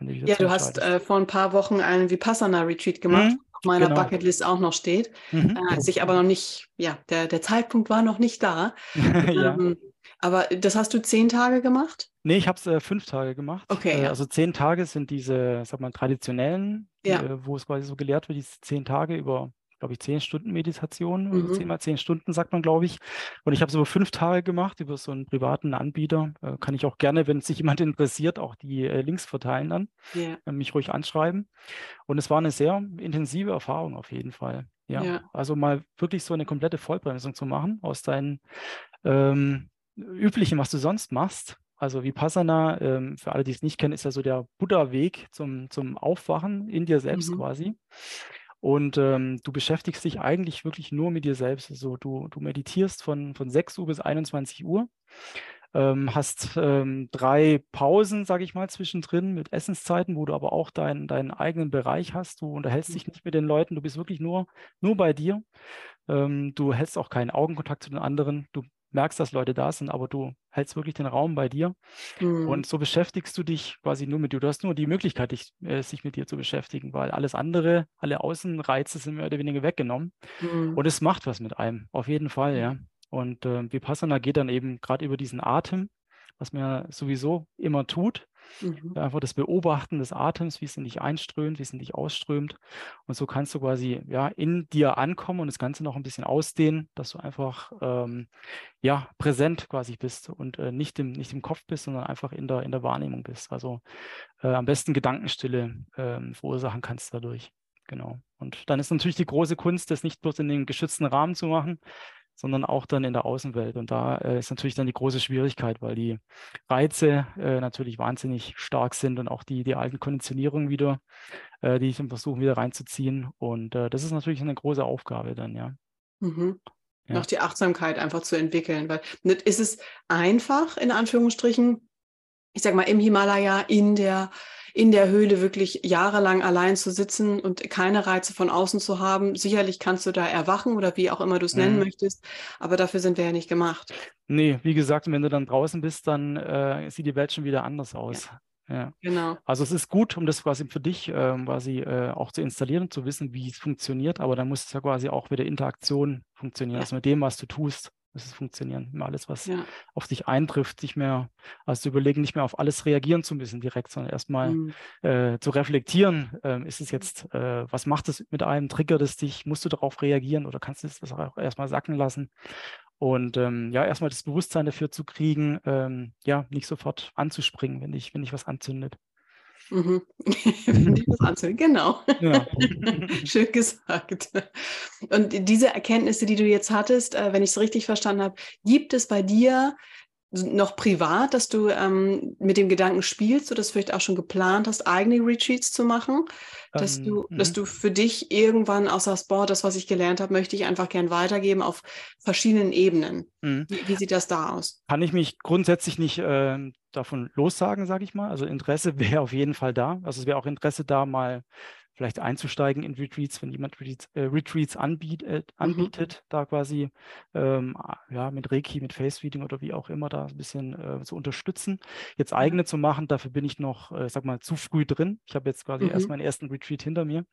Ja, du, ja, du hast äh, vor ein paar Wochen einen Vipassana-Retreat gemacht, mhm, auf meiner genau. Bucketlist auch noch steht. Mhm. Äh, sich aber noch nicht, ja, der, der Zeitpunkt war noch nicht da. ja. ähm, aber das hast du zehn Tage gemacht? Nee, ich habe es äh, fünf Tage gemacht. Okay. Äh, ja. Also zehn Tage sind diese, sag mal, traditionellen, ja. äh, wo es quasi so gelehrt wird, diese zehn Tage über, glaube ich, zehn Stunden Meditation. Mhm. Zehn mal zehn Stunden, sagt man, glaube ich. Und ich habe es über fünf Tage gemacht, über so einen privaten Anbieter. Äh, kann ich auch gerne, wenn sich jemand interessiert, auch die äh, Links verteilen dann. Ja. Äh, mich ruhig anschreiben. Und es war eine sehr intensive Erfahrung auf jeden Fall. Ja. ja. Also mal wirklich so eine komplette Vollbremsung zu machen aus deinen ähm, Üblichen, was du sonst machst. Also Vipassana, ähm, für alle, die es nicht kennen, ist ja so der Buddha-Weg zum, zum Aufwachen in dir selbst mhm. quasi. Und ähm, du beschäftigst dich eigentlich wirklich nur mit dir selbst. Also du, du meditierst von, von 6 Uhr bis 21 Uhr, ähm, hast ähm, drei Pausen, sage ich mal, zwischendrin mit Essenszeiten, wo du aber auch dein, deinen eigenen Bereich hast. Du unterhältst mhm. dich nicht mit den Leuten, du bist wirklich nur, nur bei dir. Ähm, du hältst auch keinen Augenkontakt zu den anderen. Du merkst, dass Leute da sind, aber du hältst wirklich den Raum bei dir. Mhm. Und so beschäftigst du dich quasi nur mit dir. Du hast nur die Möglichkeit, dich, äh, sich mit dir zu beschäftigen, weil alles andere, alle Außenreize sind mehr oder weniger weggenommen. Mhm. Und es macht was mit einem, auf jeden Fall, ja. Und äh, Vipassana geht dann eben gerade über diesen Atem, was man ja sowieso immer tut. Mhm. Einfach das Beobachten des Atems, wie es in dich einströmt, wie es in dich ausströmt. Und so kannst du quasi ja in dir ankommen und das Ganze noch ein bisschen ausdehnen, dass du einfach ähm, ja präsent quasi bist und äh, nicht, im, nicht im Kopf bist, sondern einfach in der, in der Wahrnehmung bist. Also äh, am besten Gedankenstille äh, verursachen kannst dadurch. Genau. Und dann ist natürlich die große Kunst, das nicht bloß in den geschützten Rahmen zu machen, sondern auch dann in der Außenwelt. Und da äh, ist natürlich dann die große Schwierigkeit, weil die Reize äh, natürlich wahnsinnig stark sind und auch die, die alten Konditionierungen wieder, äh, die ich versuche wieder reinzuziehen. Und äh, das ist natürlich eine große Aufgabe dann, ja. Mhm. ja. Noch die Achtsamkeit einfach zu entwickeln, weil ist es einfach, in Anführungsstrichen, ich sag mal, im Himalaya, in der in der Höhle wirklich jahrelang allein zu sitzen und keine Reize von außen zu haben. Sicherlich kannst du da erwachen oder wie auch immer du es nennen mhm. möchtest, aber dafür sind wir ja nicht gemacht. Nee, wie gesagt, wenn du dann draußen bist, dann äh, sieht die Welt schon wieder anders aus. Ja. Ja. Genau. Also es ist gut, um das quasi für dich äh, quasi äh, auch zu installieren und zu wissen, wie es funktioniert, aber dann muss es ja quasi auch mit der Interaktion funktionieren, ja. also mit dem, was du tust muss es funktionieren. Immer alles, was ja. auf dich eintrifft, nicht mehr, also zu überlegen, nicht mehr auf alles reagieren zu müssen direkt, sondern erstmal mhm. äh, zu reflektieren, äh, ist es jetzt, äh, was macht es mit einem, triggert es dich, musst du darauf reagieren oder kannst du das auch erstmal sacken lassen? Und ähm, ja, erstmal das Bewusstsein dafür zu kriegen, ähm, ja, nicht sofort anzuspringen, wenn dich, wenn dich was anzündet. Mhm. Das anzuhören. Genau. Ja. Schön gesagt. Und diese Erkenntnisse, die du jetzt hattest, äh, wenn ich es richtig verstanden habe, gibt es bei dir noch privat, dass du ähm, mit dem Gedanken spielst oder das vielleicht auch schon geplant hast, eigene Retreats zu machen? Dass, ähm, du, dass mhm. du für dich irgendwann außer boah, das, was ich gelernt habe, möchte ich einfach gern weitergeben auf verschiedenen Ebenen. Mhm. Wie, wie, sieht das da aus? Kann ich mich grundsätzlich nicht äh, davon lossagen, sage ich mal. Also Interesse wäre auf jeden Fall da. Also es wäre auch Interesse da, mal vielleicht einzusteigen in Retreats, wenn jemand Retreats, äh, Retreats äh, mhm. anbietet, mhm. da quasi ähm, ja, mit Reiki, mit Face-Reading oder wie auch immer da ein bisschen äh, zu unterstützen. Jetzt eigene mhm. zu machen, dafür bin ich noch, äh, sag mal, zu früh drin. Ich habe jetzt quasi mhm. erst meinen ersten Retreat hinter mir.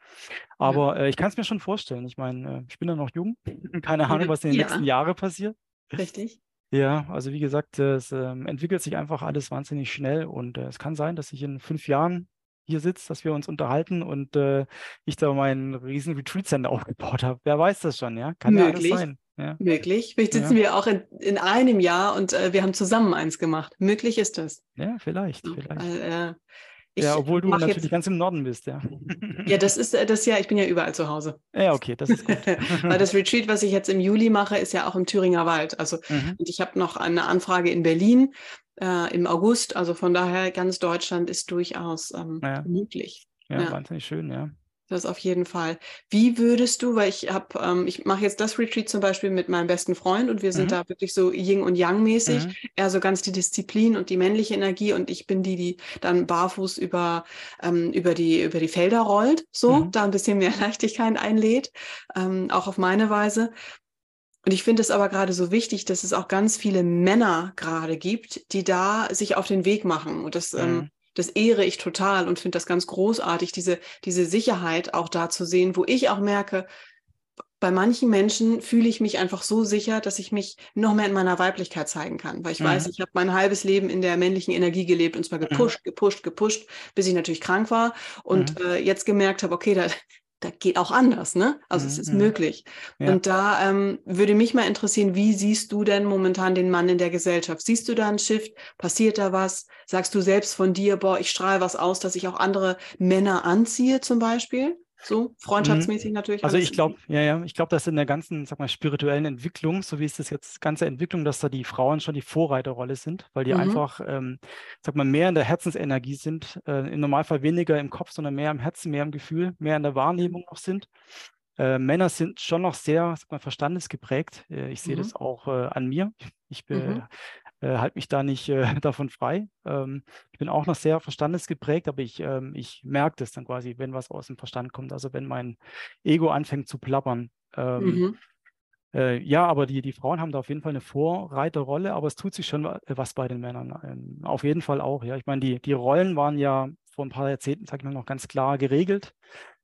Aber. Äh, ich kann es mir schon vorstellen. Ich meine, äh, ich bin ja noch jung, keine Ahnung, was in den ja. nächsten Jahren passiert. Richtig. Ja, also wie gesagt, es ähm, entwickelt sich einfach alles wahnsinnig schnell und es kann sein, dass ich in fünf Jahren hier sitzt, dass wir uns unterhalten und äh, ich da meinen riesen Retreat-Center aufgebaut habe. Wer weiß das schon, ja? Kann Möglich. ja alles sein. Ja. Möglich. Vielleicht sitzen ja. wir auch in, in, einem Jahr und äh, wir haben zusammen eins gemacht. Möglich ist das. Ja, vielleicht, vielleicht. Äh, ich ja, obwohl du natürlich jetzt... ganz im Norden bist, ja. Ja, das ist äh, das ja, ich bin ja überall zu Hause. Ja, okay, das ist gut. Weil das Retreat, was ich jetzt im Juli mache, ist ja auch im Thüringer Wald. Also mhm. und ich habe noch eine Anfrage in Berlin äh, im August. Also von daher ganz Deutschland ist durchaus ähm, ja. möglich. Ja, ja, wahnsinnig schön, ja. Das auf jeden Fall. Wie würdest du, weil ich habe, ähm, ich mache jetzt das Retreat zum Beispiel mit meinem besten Freund und wir sind mhm. da wirklich so Yin und Yang mäßig. Mhm. Er so ganz die Disziplin und die männliche Energie und ich bin die, die dann barfuß über ähm, über die über die Felder rollt, so mhm. da ein bisschen mehr Leichtigkeit einlädt, ähm, auch auf meine Weise. Und ich finde es aber gerade so wichtig, dass es auch ganz viele Männer gerade gibt, die da sich auf den Weg machen und das ähm, mhm das ehre ich total und finde das ganz großartig, diese, diese Sicherheit auch da zu sehen, wo ich auch merke, bei manchen Menschen fühle ich mich einfach so sicher, dass ich mich noch mehr in meiner Weiblichkeit zeigen kann, weil ich mhm. weiß, ich habe mein halbes Leben in der männlichen Energie gelebt und zwar mhm. gepusht, gepusht, gepusht, bis ich natürlich krank war und mhm. äh, jetzt gemerkt habe, okay, da, da geht auch anders, ne? Also mhm. es ist mhm. möglich. Ja. Und da ähm, würde mich mal interessieren, wie siehst du denn momentan den Mann in der Gesellschaft? Siehst du da einen Shift? Passiert da was? Sagst du selbst von dir, boah, ich strahle was aus, dass ich auch andere Männer anziehe zum Beispiel? So, freundschaftsmäßig mhm. natürlich. Also ich glaube, ja, ja, ich glaube, dass in der ganzen, sag mal, spirituellen Entwicklung, so wie es das jetzt, ganze Entwicklung, dass da die Frauen schon die Vorreiterrolle sind, weil die mhm. einfach, ähm, sag mal, mehr in der Herzensenergie sind, äh, im Normalfall weniger im Kopf, sondern mehr im Herzen, mehr im Gefühl, mehr in der Wahrnehmung noch sind. Äh, Männer sind schon noch sehr, sag mal, verstandesgeprägt. Äh, ich sehe mhm. das auch äh, an mir. Ich bin, mhm äh, halte mich da nicht äh, davon frei. Ähm, ich bin auch noch sehr verstandesgeprägt, aber ich, ähm, ich merke das dann quasi, wenn was aus dem Verstand kommt, also wenn mein Ego anfängt zu plappern. Ähm, mhm. äh, ja, aber die, die Frauen haben da auf jeden Fall eine Vorreiterrolle, aber es tut sich schon was bei den Männern. Ähm, auf jeden Fall auch, ja. Ich meine, die, die Rollen waren ja vor ein paar Jahrzehnten, sag ich mal, noch ganz klar geregelt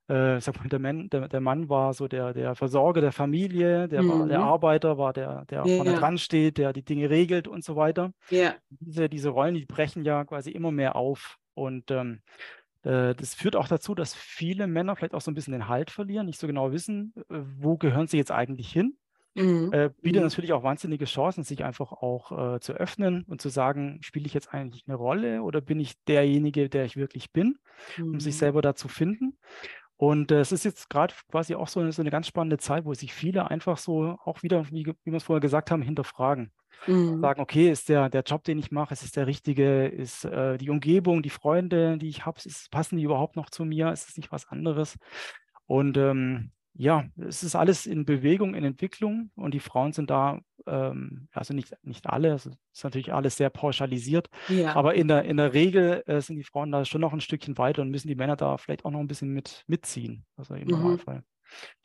äh, sag mal, der, Mann, der, der, Mann war so der, der Versorger der Familie, der, mhm. war, der mhm. Arbeiter war der, der ja, vorne ja. dran steht, der die Dinge regelt und so weiter. Ja. Diese, diese Rollen, die brechen ja quasi immer mehr auf. Und ähm, äh, das führt auch dazu, dass viele Männer vielleicht auch so ein bisschen den Halt verlieren, nicht so genau wissen, äh, wo gehören sie jetzt eigentlich hin. Mhm. Äh, bietet mhm. natürlich auch wahnsinnige Chancen, sich einfach auch äh, zu öffnen und zu sagen, spiele ich jetzt eigentlich eine Rolle oder bin ich derjenige, der ich wirklich bin, um sich mhm. selber da zu finden. Und äh, es ist jetzt gerade quasi auch so eine, so eine, ganz spannende Zeit, wo sich viele einfach so auch wieder, wie, wie wir es vorher gesagt haben, hinterfragen. Mhm. Sagen, okay, ist der, der Job, den ich mache, ist es der richtige? Ist äh, die Umgebung, die Freunde, die ich habe, passen die überhaupt noch zu mir? Ist es nicht was anderes? Und ähm, ja, es ist alles in Bewegung, in Entwicklung und die Frauen sind da, ähm, also nicht, nicht alle, es ist natürlich alles sehr pauschalisiert, ja. aber in der, in der Regel äh, sind die Frauen da schon noch ein Stückchen weiter und müssen die Männer da vielleicht auch noch ein bisschen mit, mitziehen, also im mhm. Normalfall.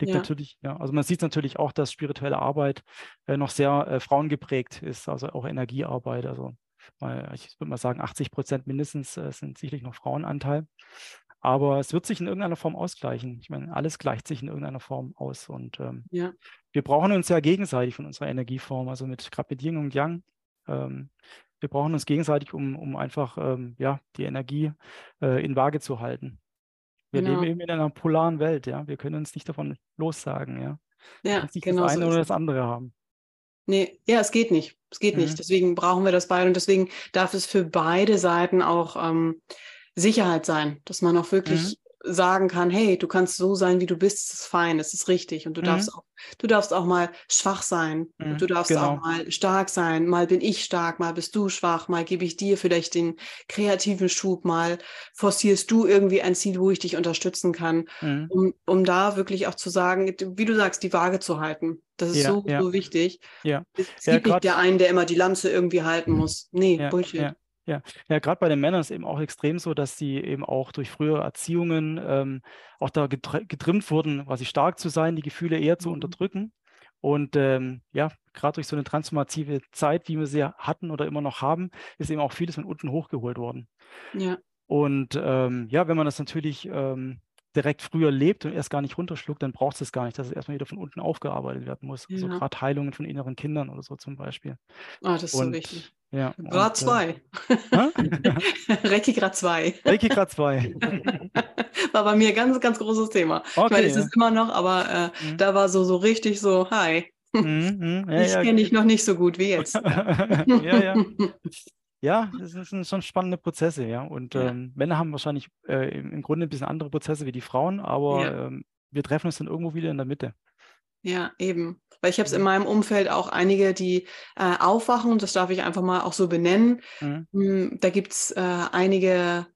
Liegt ja. natürlich, ja, also man sieht natürlich auch, dass spirituelle Arbeit äh, noch sehr äh, frauengeprägt ist, also auch Energiearbeit, also mal, ich würde mal sagen, 80 Prozent mindestens äh, sind sicherlich noch Frauenanteil. Aber es wird sich in irgendeiner Form ausgleichen. Ich meine, alles gleicht sich in irgendeiner Form aus. Und ähm, ja. wir brauchen uns ja gegenseitig von unserer Energieform, also mit gerade mit Yin und Yang. Ähm, wir brauchen uns gegenseitig, um, um einfach ähm, ja, die Energie äh, in Waage zu halten. Wir genau. leben eben in einer polaren Welt, ja. Wir können uns nicht davon lossagen, ja. Ja, nicht genau das eine so oder das andere haben. Nee, ja, es geht nicht. Es geht mhm. nicht. Deswegen brauchen wir das beide und deswegen darf es für beide Seiten auch ähm, Sicherheit sein, dass man auch wirklich mhm. sagen kann, hey, du kannst so sein, wie du bist, es ist fein, es ist richtig und du mhm. darfst auch, du darfst auch mal schwach sein, mhm. du darfst genau. auch mal stark sein, mal bin ich stark, mal bist du schwach, mal gebe ich dir vielleicht den kreativen Schub, mal forcierst du irgendwie ein Ziel, wo ich dich unterstützen kann, mhm. um, um da wirklich auch zu sagen, wie du sagst, die Waage zu halten. Das ist ja, so, ja. so wichtig. Ja. Es ja, gibt nicht der einen, der immer die Lanze irgendwie halten muss. Nee, Bullshit. Ja, ja gerade bei den Männern ist eben auch extrem so, dass sie eben auch durch frühere Erziehungen ähm, auch da getrimmt wurden, quasi stark zu sein, die Gefühle eher zu mhm. unterdrücken. Und ähm, ja, gerade durch so eine transformative Zeit, wie wir sie hatten oder immer noch haben, ist eben auch vieles von unten hochgeholt worden. Ja. Und ähm, ja, wenn man das natürlich ähm, direkt früher lebt und erst gar nicht runterschluckt, dann braucht es gar nicht, dass es erstmal wieder von unten aufgearbeitet werden muss. Ja. Also gerade Heilungen von inneren Kindern oder so zum Beispiel. Ah, das ist und, so wichtig. Ja, Grad 2. Äh, Reiki Grad 2. Reiki Grad 2. war bei mir ganz, ganz großes Thema. Okay, ich meine, es ja. ist immer noch, aber äh, mhm. da war so, so richtig so, hi. Mhm, mhm. ja, ich ja, kenne dich noch nicht so gut wie jetzt. ja, ja. Ja, das sind schon spannende Prozesse, ja. Und ja. Ähm, Männer haben wahrscheinlich äh, im, im, Grunde ein bisschen andere Prozesse wie die Frauen, aber ja. ähm, wir treffen uns dann irgendwo wieder in der Mitte. Ja, eben. Weil ich habe es in meinem Umfeld auch einige, die äh, aufwachen, das darf ich einfach mal auch so benennen. Mhm. Hm, da gibt es äh, einige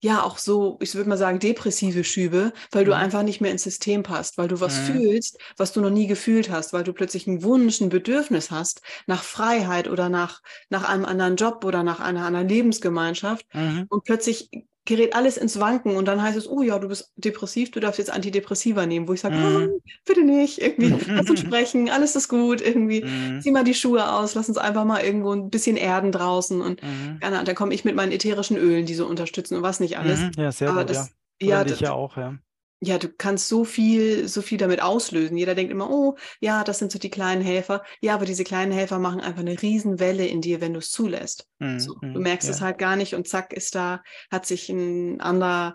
ja auch so, ich würde mal sagen, depressive Schübe, weil du mhm. einfach nicht mehr ins System passt, weil du was mhm. fühlst, was du noch nie gefühlt hast, weil du plötzlich einen Wunsch, ein Bedürfnis hast nach Freiheit oder nach, nach einem anderen Job oder nach einer anderen Lebensgemeinschaft. Mhm. Und plötzlich gerät alles ins Wanken und dann heißt es, oh ja, du bist depressiv, du darfst jetzt Antidepressiva nehmen, wo ich sage, mm. oh, bitte nicht, irgendwie, lass uns sprechen, alles ist gut, irgendwie, mm. zieh mal die Schuhe aus, lass uns einfach mal irgendwo ein bisschen erden draußen und mm. ja, dann komme ich mit meinen ätherischen Ölen, die so unterstützen und was nicht alles. Mhm. Ja, sehr Aber gut, das, ja. Ja, das, ja auch, ja ja, du kannst so viel, so viel damit auslösen. Jeder denkt immer, oh, ja, das sind so die kleinen Helfer. Ja, aber diese kleinen Helfer machen einfach eine Riesenwelle in dir, wenn du es zulässt. Mm, so, du merkst ja. es halt gar nicht und zack ist da, hat sich ein anderer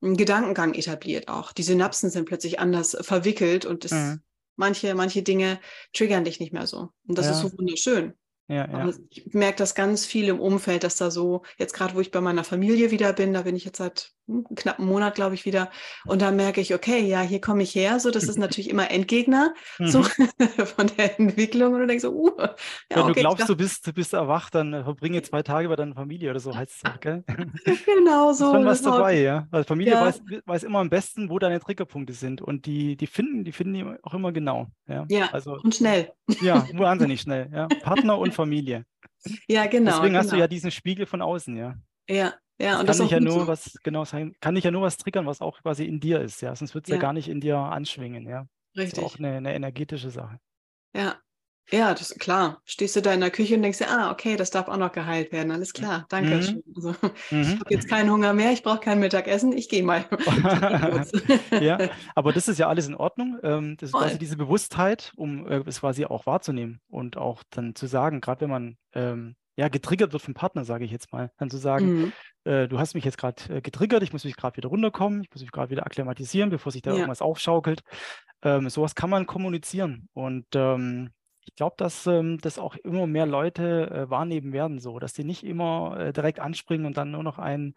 ein Gedankengang etabliert auch. Die Synapsen sind plötzlich anders verwickelt und das, mm. manche, manche Dinge triggern dich nicht mehr so. Und das ja. ist so wunderschön. Ja, ja. Ich merke das ganz viel im Umfeld, dass da so, jetzt gerade wo ich bei meiner Familie wieder bin, da bin ich jetzt seit hm, knapp einem Monat, glaube ich, wieder. Und da merke ich, okay, ja, hier komme ich her. So, das ist natürlich immer Endgegner so mhm. von der Entwicklung. Und du denkst so, uh, ja, Wenn okay, du glaubst, du bist, du bist erwacht, dann verbringe zwei Tage bei deiner Familie oder so heißt es auch, gell? genau so. Schon was dabei, ja. Weil Familie ja. weiß, weiß immer am besten, wo deine Triggerpunkte sind. Und die, die finden, die finden die auch immer genau. Ja, ja also, und schnell. Ja, wahnsinnig schnell. Ja. Partner und Familie. Ja, genau. Deswegen genau. hast du ja diesen Spiegel von außen, ja. Ja, ja, und das kann ich ja nur so. was, genau, kann ich ja nur was triggern, was auch quasi in dir ist, ja. Sonst wird es ja. ja. gar nicht in dir anschwingen, ja. Richtig. Das ist auch eine, eine energetische Sache. Ja, ja, das ist klar. Stehst du da in der Küche und denkst dir, ah, okay, das darf auch noch geheilt werden. Alles klar, danke. Mhm. Also, mhm. Ich habe jetzt keinen Hunger mehr, ich brauche kein Mittagessen, ich gehe mal. ja, aber das ist ja alles in Ordnung. Ähm, das ist Voll. quasi diese Bewusstheit, um äh, es quasi auch wahrzunehmen und auch dann zu sagen, gerade wenn man ähm, ja, getriggert wird vom Partner, sage ich jetzt mal, dann zu sagen, mhm. äh, du hast mich jetzt gerade äh, getriggert, ich muss mich gerade wieder runterkommen, ich muss mich gerade wieder akklimatisieren, bevor sich da ja. irgendwas aufschaukelt. Ähm, sowas kann man kommunizieren und ähm, ich glaube, dass ähm, das auch immer mehr Leute äh, wahrnehmen werden, so, dass die nicht immer äh, direkt anspringen und dann nur noch ein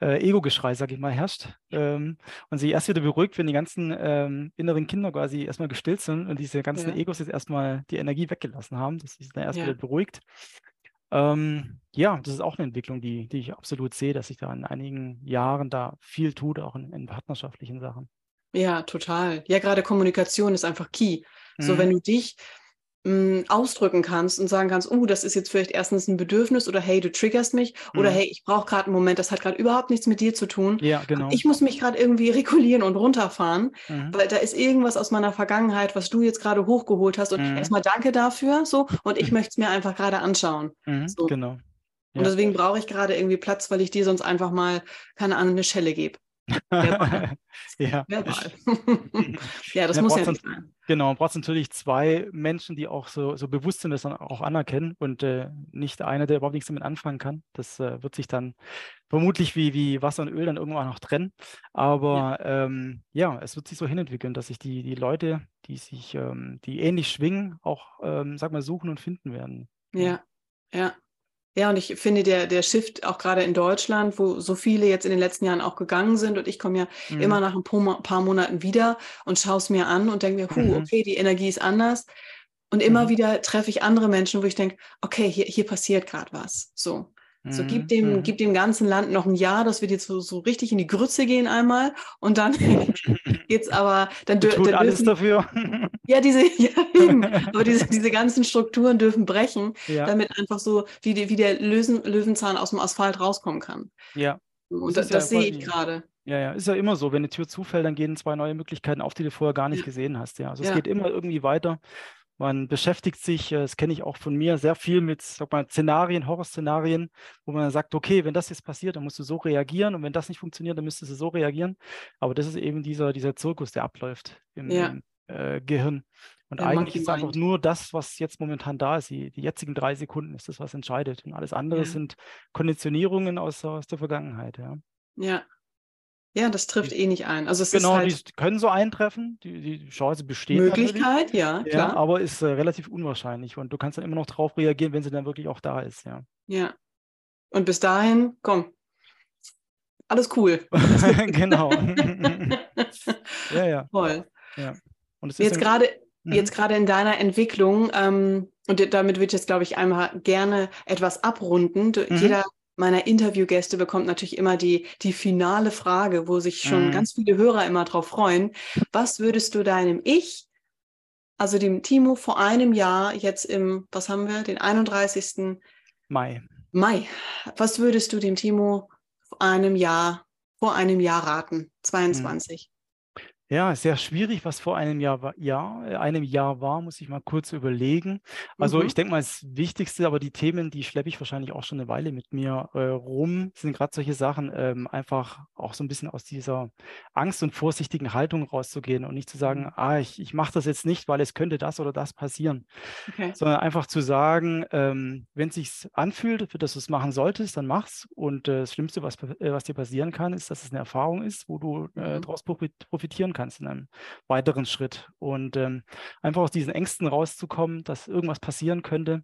äh, Ego-Geschrei, sage ich mal, herrscht ähm, und sich erst wieder beruhigt, wenn die ganzen ähm, inneren Kinder quasi erstmal gestillt sind und diese ganzen ja. Egos jetzt erstmal die Energie weggelassen haben, dass sie sich dann erst ja. wieder beruhigt. Ähm, ja, das ist auch eine Entwicklung, die, die ich absolut sehe, dass sich da in einigen Jahren da viel tut, auch in, in partnerschaftlichen Sachen. Ja, total. Ja, gerade Kommunikation ist einfach key. Mhm. So, wenn du dich mh, ausdrücken kannst und sagen kannst, oh, das ist jetzt vielleicht erstens ein Bedürfnis oder hey, du triggerst mich mhm. oder hey, ich brauche gerade einen Moment, das hat gerade überhaupt nichts mit dir zu tun. Ja, genau. Ich muss mich gerade irgendwie regulieren und runterfahren, mhm. weil da ist irgendwas aus meiner Vergangenheit, was du jetzt gerade hochgeholt hast und mhm. erstmal danke dafür so und ich möchte es mir einfach gerade anschauen. Mhm, so. Genau. Ja. Und deswegen brauche ich gerade irgendwie Platz, weil ich dir sonst einfach mal, keine Ahnung, eine Schelle gebe. ja. ja, das ja, muss ja nicht sein. Genau, braucht natürlich zwei Menschen, die auch so, so bewusst sind, das dann auch anerkennen und äh, nicht einer, der überhaupt nichts damit anfangen kann. Das äh, wird sich dann vermutlich wie, wie Wasser und Öl dann irgendwann noch trennen. Aber ja. Ähm, ja, es wird sich so hinentwickeln, dass sich die, die Leute, die sich, ähm, die ähnlich schwingen, auch, ähm, sag mal, suchen und finden werden. Ja, ja. Ja, und ich finde, der, der Shift auch gerade in Deutschland, wo so viele jetzt in den letzten Jahren auch gegangen sind und ich komme ja mhm. immer nach ein paar Monaten wieder und schaue es mir an und denke mir, mhm. okay, die Energie ist anders. Und immer mhm. wieder treffe ich andere Menschen, wo ich denke, okay, hier, hier passiert gerade was. So. So gib mhm, dem, mhm. gib dem ganzen Land noch ein Jahr, dass wir jetzt so, so richtig in die Grütze gehen einmal und dann geht's aber, dann, dürfen. dann alles dafür. Ja, diese, ja eben, aber diese, diese ganzen Strukturen dürfen brechen, ja. damit einfach so wie, die, wie der Lösen, Löwenzahn aus dem Asphalt rauskommen kann. Ja. Und das, das ja sehe ich gerade. Ja, ja, ist ja immer so. Wenn eine Tür zufällt, dann gehen zwei neue Möglichkeiten auf, die du vorher gar nicht gesehen hast. Ja, also es geht immer irgendwie weiter. Man beschäftigt sich, äh, das kenne ich auch von mir, sehr viel mit sag mal, Szenarien, Horrorszenarien, wo man sagt, okay, wenn das jetzt passiert, dann musst du so reagieren und wenn das nicht funktioniert, dann müsstest du so reagieren. Aber das ist eben dieser, dieser Zirkus, der abläuft im, ja. äh, Gehirn. Und ja, eigentlich ist einfach nur das, was jetzt momentan da ist, die, die jetzigen drei Sekunden ist das, was entscheidet. Und alles andere ja. sind Konditionierungen aus, aus der Vergangenheit. Ja. ja, ja, das trifft eh nicht ein. Also es genau, ist halt die können so eintreffen. Die, die Chance besteht. Möglichkeit, ja, klar. Ja, aber ist äh, relativ unwahrscheinlich. Und du kannst dann immer noch darauf reagieren, wenn sie dann wirklich auch da ist, ja. Ja. Und bis dahin, komm, alles cool. genau. ja, ja. Voll. Ja. Und es jetzt gerade mhm. jetzt gerade in deiner Entwicklung, ähm, und damit würde ich jetzt, glaube ich, einmal gerne etwas abrunden. Du, mhm. Jeder meiner Interviewgäste bekommt natürlich immer die, die finale Frage, wo sich schon mhm. ganz viele Hörer immer drauf freuen. Was würdest du deinem Ich, also dem Timo vor einem Jahr, jetzt im, was haben wir, den 31. Mai. Mai. Was würdest du dem Timo vor einem Jahr, vor einem Jahr raten? 22. Ja, sehr schwierig, was vor einem Jahr war. Ja, äh, einem Jahr war, muss ich mal kurz überlegen. Also mhm. ich denke mal, das Wichtigste, aber die Themen, die schleppe ich wahrscheinlich auch schon eine Weile mit mir äh, rum, sind gerade solche Sachen, ähm, einfach auch so ein bisschen aus dieser Angst und vorsichtigen Haltung rauszugehen und nicht zu sagen, mhm. ah, ich, ich mache das jetzt nicht, weil es könnte das oder das passieren, okay. sondern einfach zu sagen, ähm, wenn es sich anfühlt, dass du es machen solltest, dann mach's. Und äh, das Schlimmste, was, äh, was dir passieren kann, ist, dass es eine Erfahrung ist, wo du äh, mhm. daraus profitieren kannst kannst in einem weiteren Schritt. Und ähm, einfach aus diesen Ängsten rauszukommen, dass irgendwas passieren könnte.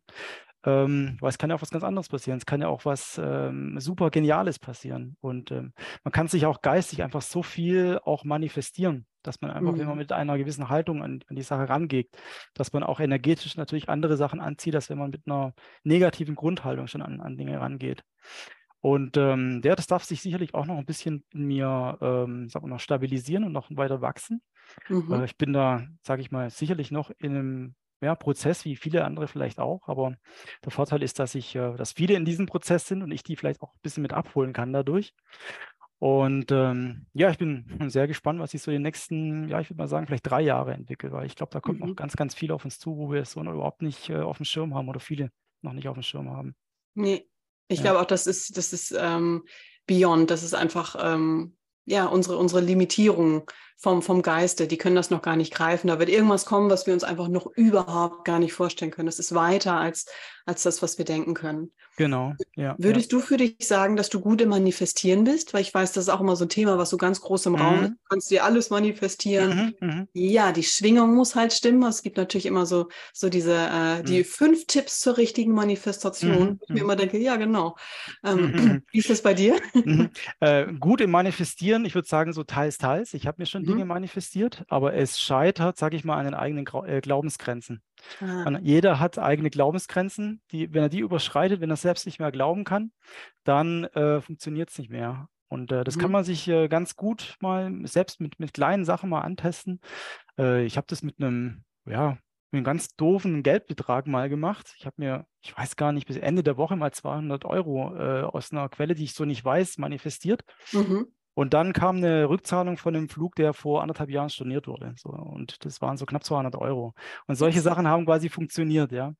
Ähm, weil es kann ja auch was ganz anderes passieren. Es kann ja auch was ähm, super Geniales passieren. Und ähm, man kann sich auch geistig einfach so viel auch manifestieren, dass man einfach, mhm. wenn man mhm. mit einer gewissen Haltung an, an, die Sache rangeht, dass man auch energetisch natürlich andere Sachen anzieht, als wenn man mit einer negativen Grundhaltung schon an, an Dinge rangeht. Und ähm, ja, das darf sich sicherlich auch noch ein bisschen in mir, ähm, sagen wir noch, stabilisieren und noch weiter wachsen. Mhm. Äh, ich bin da, sage ich mal, sicherlich noch in einem ja, Prozess, wie viele andere vielleicht auch. Aber der Vorteil ist, dass ich, äh, dass viele in diesem Prozess sind und ich die vielleicht auch ein bisschen mit abholen kann dadurch. Und ähm, ja, ich bin sehr gespannt, was sich so in den nächsten, ja, ich würde mal sagen, vielleicht drei Jahre entwickelt, weil ich glaube, da kommt mhm. noch ganz, ganz viel auf uns zu, wo wir es so überhaupt nicht äh, auf dem Schirm haben oder viele noch nicht auf dem Schirm haben. Nee, ich ja. glaube auch, das ist, das ist ähm, beyond, das ist einfach ähm, ja unsere, unsere Limitierung vom, vom Geiste, die können das noch gar nicht greifen. Da wird irgendwas kommen, was wir uns einfach noch überhaupt gar nicht vorstellen können. Das ist weiter als, als das, was wir denken können. Genau, ja. Würdest ja. du für dich sagen, dass du gut im Manifestieren bist? Weil ich weiß, das ist auch immer so ein Thema, was so ganz groß im mhm. Raum ist. Du kannst dir alles manifestieren. Mhm, mhm, ja, die Schwingung muss halt stimmen. Es gibt natürlich immer so, so diese, äh, die mhm. fünf Tipps zur richtigen Manifestation. Mhm, ich mir mhm. immer denke, ja, genau. Ähm, wie ist das bei dir? Äh, gut im Manifestieren, ich würde sagen, so teils, teils. Ich habe mir schon. Dinge manifestiert, aber es scheitert, sage ich mal, an den eigenen äh, Glaubensgrenzen. Ah. Jeder hat eigene Glaubensgrenzen, die, wenn er die überschreitet, wenn er selbst nicht mehr glauben kann, dann äh, funktioniert es nicht mehr. Und äh, das mhm. kann man sich äh, ganz gut mal selbst mit, mit kleinen Sachen mal antesten. Äh, ich habe das mit einem, ja, mit einem ganz doofen Geldbetrag mal gemacht. Ich habe mir, ich weiß gar nicht, bis Ende der Woche mal 200 Euro äh, aus einer Quelle, die ich so nicht weiß, manifestiert. Mhm. Und dann kam eine Rückzahlung von einem Flug, der vor anderthalb Jahren storniert wurde. So, und das waren so knapp 200 Euro. Und solche Sachen haben quasi funktioniert, ja. Und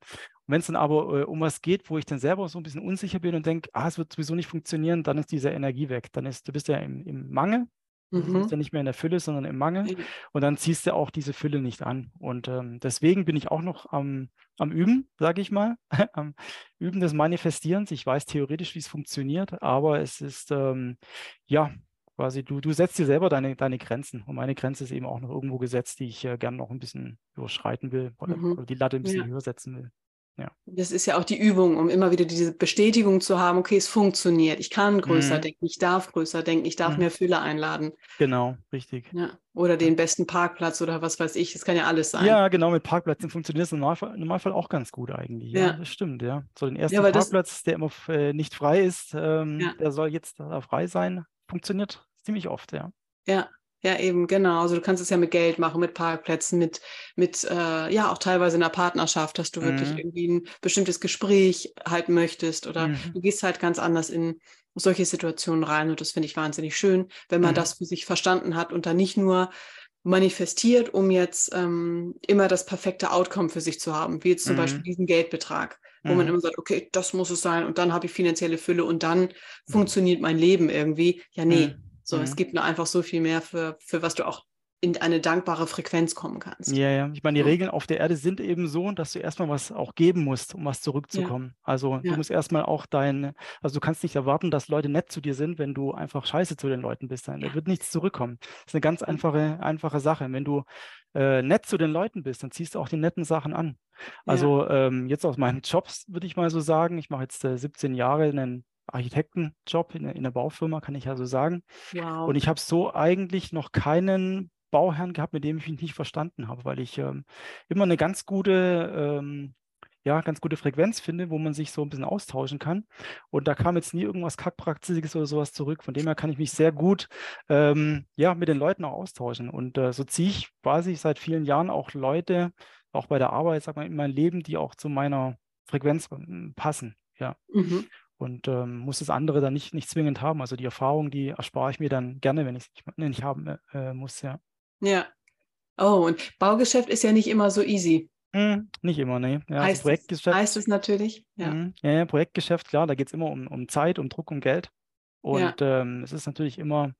wenn es dann aber äh, um was geht, wo ich dann selber so ein bisschen unsicher bin und denke, ah, es wird sowieso nicht funktionieren, dann ist diese Energie weg. Dann ist, du bist ja im, im Mangel, Du bist mhm. ja nicht mehr in der Fülle, sondern im Mangel. Und dann ziehst du auch diese Fülle nicht an. Und ähm, deswegen bin ich auch noch am, am Üben, sage ich mal, am Üben des Manifestierens. Ich weiß theoretisch, wie es funktioniert, aber es ist, ähm, ja, quasi, du, du setzt dir selber deine, deine Grenzen. Und meine Grenze ist eben auch noch irgendwo gesetzt, die ich äh, gerne noch ein bisschen überschreiten will oder, mhm. oder die Latte ein bisschen ja. höher setzen will. Ja. Das ist ja auch die Übung, um immer wieder diese Bestätigung zu haben, okay, es funktioniert. Ich kann größer mhm. denken, ich darf größer denken, ich darf mhm. mehr Fülle einladen. Genau, richtig. Ja. Oder den besten Parkplatz oder was weiß ich. Das kann ja alles sein. Ja, genau, mit Parkplätzen funktioniert es im Normalfall, Normalfall auch ganz gut eigentlich. Ja, ja, das stimmt, ja. So den ersten Parkplatz, der immer äh, nicht frei ist, ähm, der soll jetzt da frei sein, funktioniert ziemlich oft, ja. Ja, ja, eben, genau. Also du kannst es ja mit Geld machen, mit Parkplätzen, mit, mit äh, ja, auch teilweise in der Partnerschaft, dass du mhm. wirklich irgendwie ein bestimmtes Gespräch halten möchtest oder mhm. du gehst halt ganz anders in solche Situationen rein und das finde ich wahnsinnig schön, wenn man mhm. das für sich verstanden hat und dann nicht nur manifestiert, um jetzt ähm, immer das perfekte Outcome für sich zu haben, wie jetzt zum Beispiel mhm. diesen Geldbetrag, wo man mhm. immer sagt, okay, das muss es sein und dann habe ich finanzielle Fülle und dann funktioniert mein Leben irgendwie. Ja, nee, so, es gibt nur einfach so viel mehr, für, für was du auch in eine dankbare Frequenz kommen kannst. Ja, ja. Ich meine, die Regeln auf der Erde sind eben so, dass du erstmal was auch geben musst, um was zurückzukommen. Ja. Also ja. du musst erstmal auch dein, also du kannst nicht erwarten, dass Leute nett zu dir sind, wenn du einfach scheiße zu den Leuten bist. Dann ja. wird nichts zurückkommen. Das ist eine ganz einfache, einfache Sache. Wenn du äh, nett zu den Leuten bist, dann ziehst du auch die netten Sachen an. Also ähm, jetzt aus meinen Jobs würde ich mal so sagen, ich mache jetzt äh, 17 Jahre einen Architektenjob in, in der Baufirma, kann ich ja so sagen. Wow. Und ich habe so eigentlich noch keinen Bauherrn gehabt, mit dem ich mich nicht verstanden habe, weil ich ähm, immer eine ganz gute ähm, ja, ganz gute Frequenz finde, wo man sich so ein bisschen austauschen kann. Und da kam jetzt nie irgendwas Kackpraxisches oder sowas zurück. Von dem her kann ich mich sehr gut ähm, ja, mit den Leuten auch austauschen. Und äh, so ziehe ich quasi seit vielen Jahren auch Leute, auch bei der Arbeit, sag mal, in mein Leben, die auch zu meiner Frequenz hm, passen. Ja. Mhm. Und ähm, muss das andere dann nicht, nicht zwingend haben. Also die Erfahrung, die erspare ich mir dann gerne, wenn ich es nicht, nicht haben äh, muss, ja. Ja. Oh, und Baugeschäft ist ja nicht immer so easy. Hm, nicht immer, ne. Ja, also heißt, Projektgeschäft, es, heißt es natürlich, ja. Hm, ja, ja, Projektgeschäft, klar, da geht es immer um, um Zeit, um Druck, um Geld. Und ähm, es ist natürlich immer,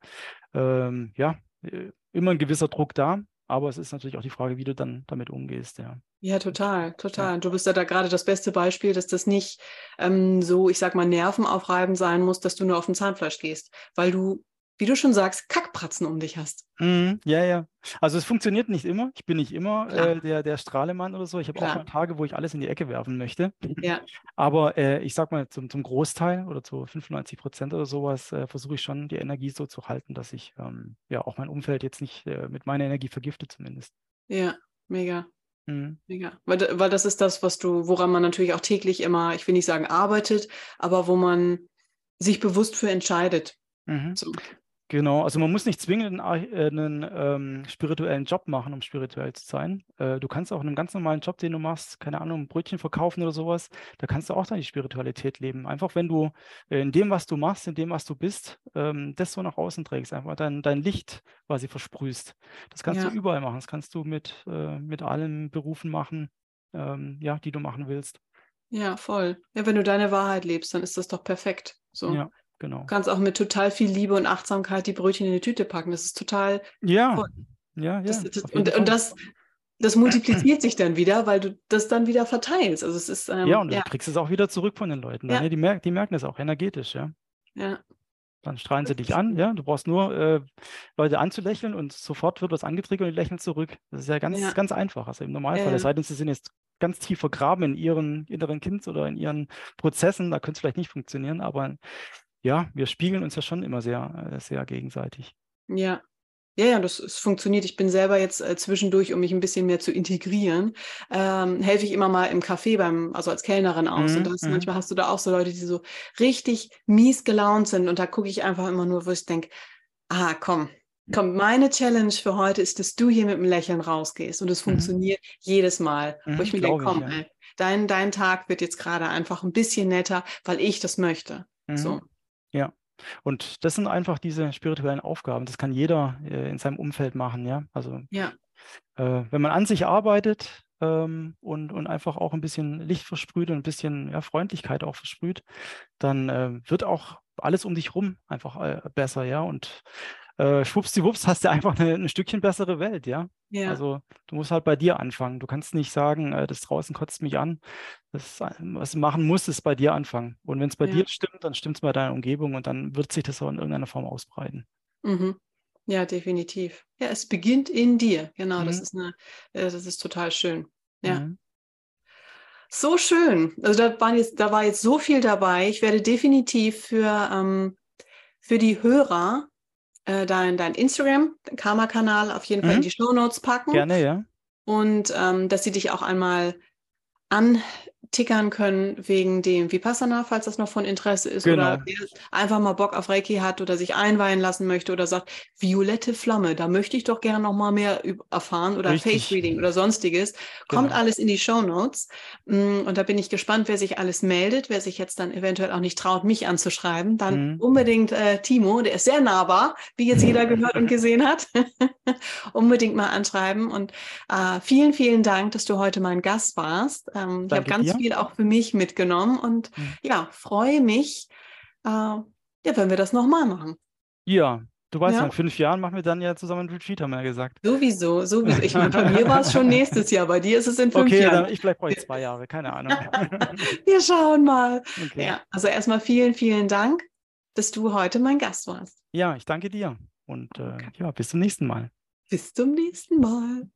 ähm, ja, äh, immer ein gewisser Druck da. Aber es ist natürlich auch die Frage, wie du dann damit umgehst, ja. Ja, total, total. Ja. Du bist ja da gerade das beste Beispiel, dass das nicht ähm, so, ich sag mal, nervenaufreibend sein muss, dass du nur auf den Zahnfleisch gehst, weil du wie du schon sagst, Kackpratzen um dich hast. Mm, ja, ja. Also es funktioniert nicht immer. Ich bin nicht immer äh, der, der Strahlemann oder so. Ich habe auch mal Tage, wo ich alles in die Ecke werfen möchte. Ja. Aber äh, ich sag mal, zum, zum Großteil oder zu 95 Prozent oder sowas äh, versuche ich schon, die Energie so zu halten, dass ich ähm, ja auch mein Umfeld jetzt nicht äh, mit meiner Energie vergifte zumindest. Ja, mega. Mhm. Mega. Weil, weil das ist das, was du, woran man natürlich auch täglich immer, ich will nicht sagen arbeitet, aber wo man sich bewusst für entscheidet. Mhm. So. Genau, also man muss nicht zwingend einen, äh, einen ähm, spirituellen Job machen, um spirituell zu sein. Äh, du kannst auch in einem ganz normalen Job, den du machst, keine Ahnung, Brötchen verkaufen oder sowas, da kannst du auch deine Spiritualität leben. Einfach wenn du äh, in dem, was du machst, in dem, was du bist, ähm, das so nach außen trägst, einfach dein, dein Licht quasi versprühst. Das kannst ja. du überall machen. Das kannst du mit, äh, mit allen Berufen machen, ähm, ja, die du machen willst. Ja, voll. Ja, wenn du deine Wahrheit lebst, dann ist das doch perfekt. So. Ja. Genau. Du kannst auch mit total viel Liebe und Achtsamkeit die Brötchen in die Tüte packen. Das ist total. Ja. Toll. Ja, ja. Das, das, und, und das, das multipliziert sich dann wieder, weil du das dann wieder verteilst. Also es ist, ähm, ja, und ja. du kriegst es auch wieder zurück von den Leuten. Ja. Die, merken, die merken es auch energetisch, ja. Ja. Dann strahlen sie dich an, ja. Du brauchst nur äh, Leute anzulächeln und sofort wird was angetriggert und die lächeln zurück. Das ist ja ganz, ganz einfach. Also im Normalfall, es sei denn, sie sind jetzt ganz tief vergraben in ihren inneren Kind oder in ihren Prozessen, da könnte es vielleicht nicht funktionieren, aber ja, wir spiegeln uns ja schon immer sehr, äh, sehr gegenseitig. Ja. Ja, ja, das, das funktioniert. Ich bin selber jetzt äh, zwischendurch, um mich ein bisschen mehr zu integrieren, ähm, helfe ich immer mal im Café beim, also als Kellnerin aus. Mhm, und das, mhm. manchmal hast du da auch so Leute, die so richtig mies gelaunt sind. Und da gucke ich einfach immer nur, wo ich denke, ah, komm, komm, meine Challenge für heute ist, dass du hier mit einem Lächeln rausgehst. Und es mhm. funktioniert jedes Mal, wo mhm, ich mir denke, komm, ich, ja. ey, dein, dein Tag wird jetzt gerade einfach ein bisschen netter, weil ich das möchte. So. Ja. Und das sind einfach diese spirituellen Aufgaben. Das kann jeder äh, in seinem Umfeld machen, ja. Also ja. Äh, wenn man an sich arbeitet ähm, und, und einfach auch ein bisschen Licht versprüht und ein bisschen ja, Freundlichkeit auch versprüht, dann äh, wird auch alles um dich rum einfach äh, besser, ja. Und äh, schwuppsdiwupps hast du einfach eine, ein Stückchen bessere Welt, ja? ja? Also du musst halt bei dir anfangen. Du kannst nicht sagen, äh, das draußen kotzt mich an. Das, was du machen musst, ist bei dir anfangen. Und wenn es bei ja. dir stimmt, dann stimmt es bei deiner Umgebung und dann wird sich das auch in irgendeiner Form ausbreiten. Mhm. Ja, definitiv. Ja, es beginnt in dir. Genau, mhm. das ist eine, äh, das ist total schön. Ja. Mhm. So schön. Also da, waren jetzt, da war jetzt so viel dabei. Ich werde definitiv für, ähm, für die Hörer äh, dein, dein Instagram, Karma-Kanal auf jeden mhm. Fall in mhm. die Show Notes packen. Gerne, ja. Und ähm, dass sie dich auch einmal an tickern können wegen dem Vipassana, falls das noch von Interesse ist genau. oder einfach mal Bock auf Reiki hat oder sich einweihen lassen möchte oder sagt, violette Flamme, da möchte ich doch gerne noch mal mehr erfahren oder Richtig. Face Reading oder sonstiges. Kommt genau. alles in die Show Notes mm, und da bin ich gespannt, wer sich alles meldet, wer sich jetzt dann eventuell auch nicht traut, mich anzuschreiben, dann mhm. unbedingt äh, Timo, der ist sehr nahbar, wie jetzt jeder gehört und gesehen hat, unbedingt mal anschreiben und äh, vielen, vielen Dank, dass du heute mein Gast warst. Ähm, ich habe ganz dir. viel auch für mich mitgenommen und mhm. ja, freue mich, äh, ja, wenn wir das nochmal machen. Ja, Du weißt ja, in fünf Jahren machen wir dann ja zusammen ein Retreat, haben wir ja gesagt. Sowieso, sowieso. Ich meine, bei mir war es schon nächstes Jahr, bei dir ist es in fünf okay, Jahren. Okay, ich bleibe euch zwei Jahre, keine Ahnung. wir schauen mal. Okay. Ja, also erstmal vielen, vielen Dank, dass du heute mein Gast warst. Ja, ich danke dir und äh, ja, bis zum nächsten Mal. Bis zum nächsten Mal.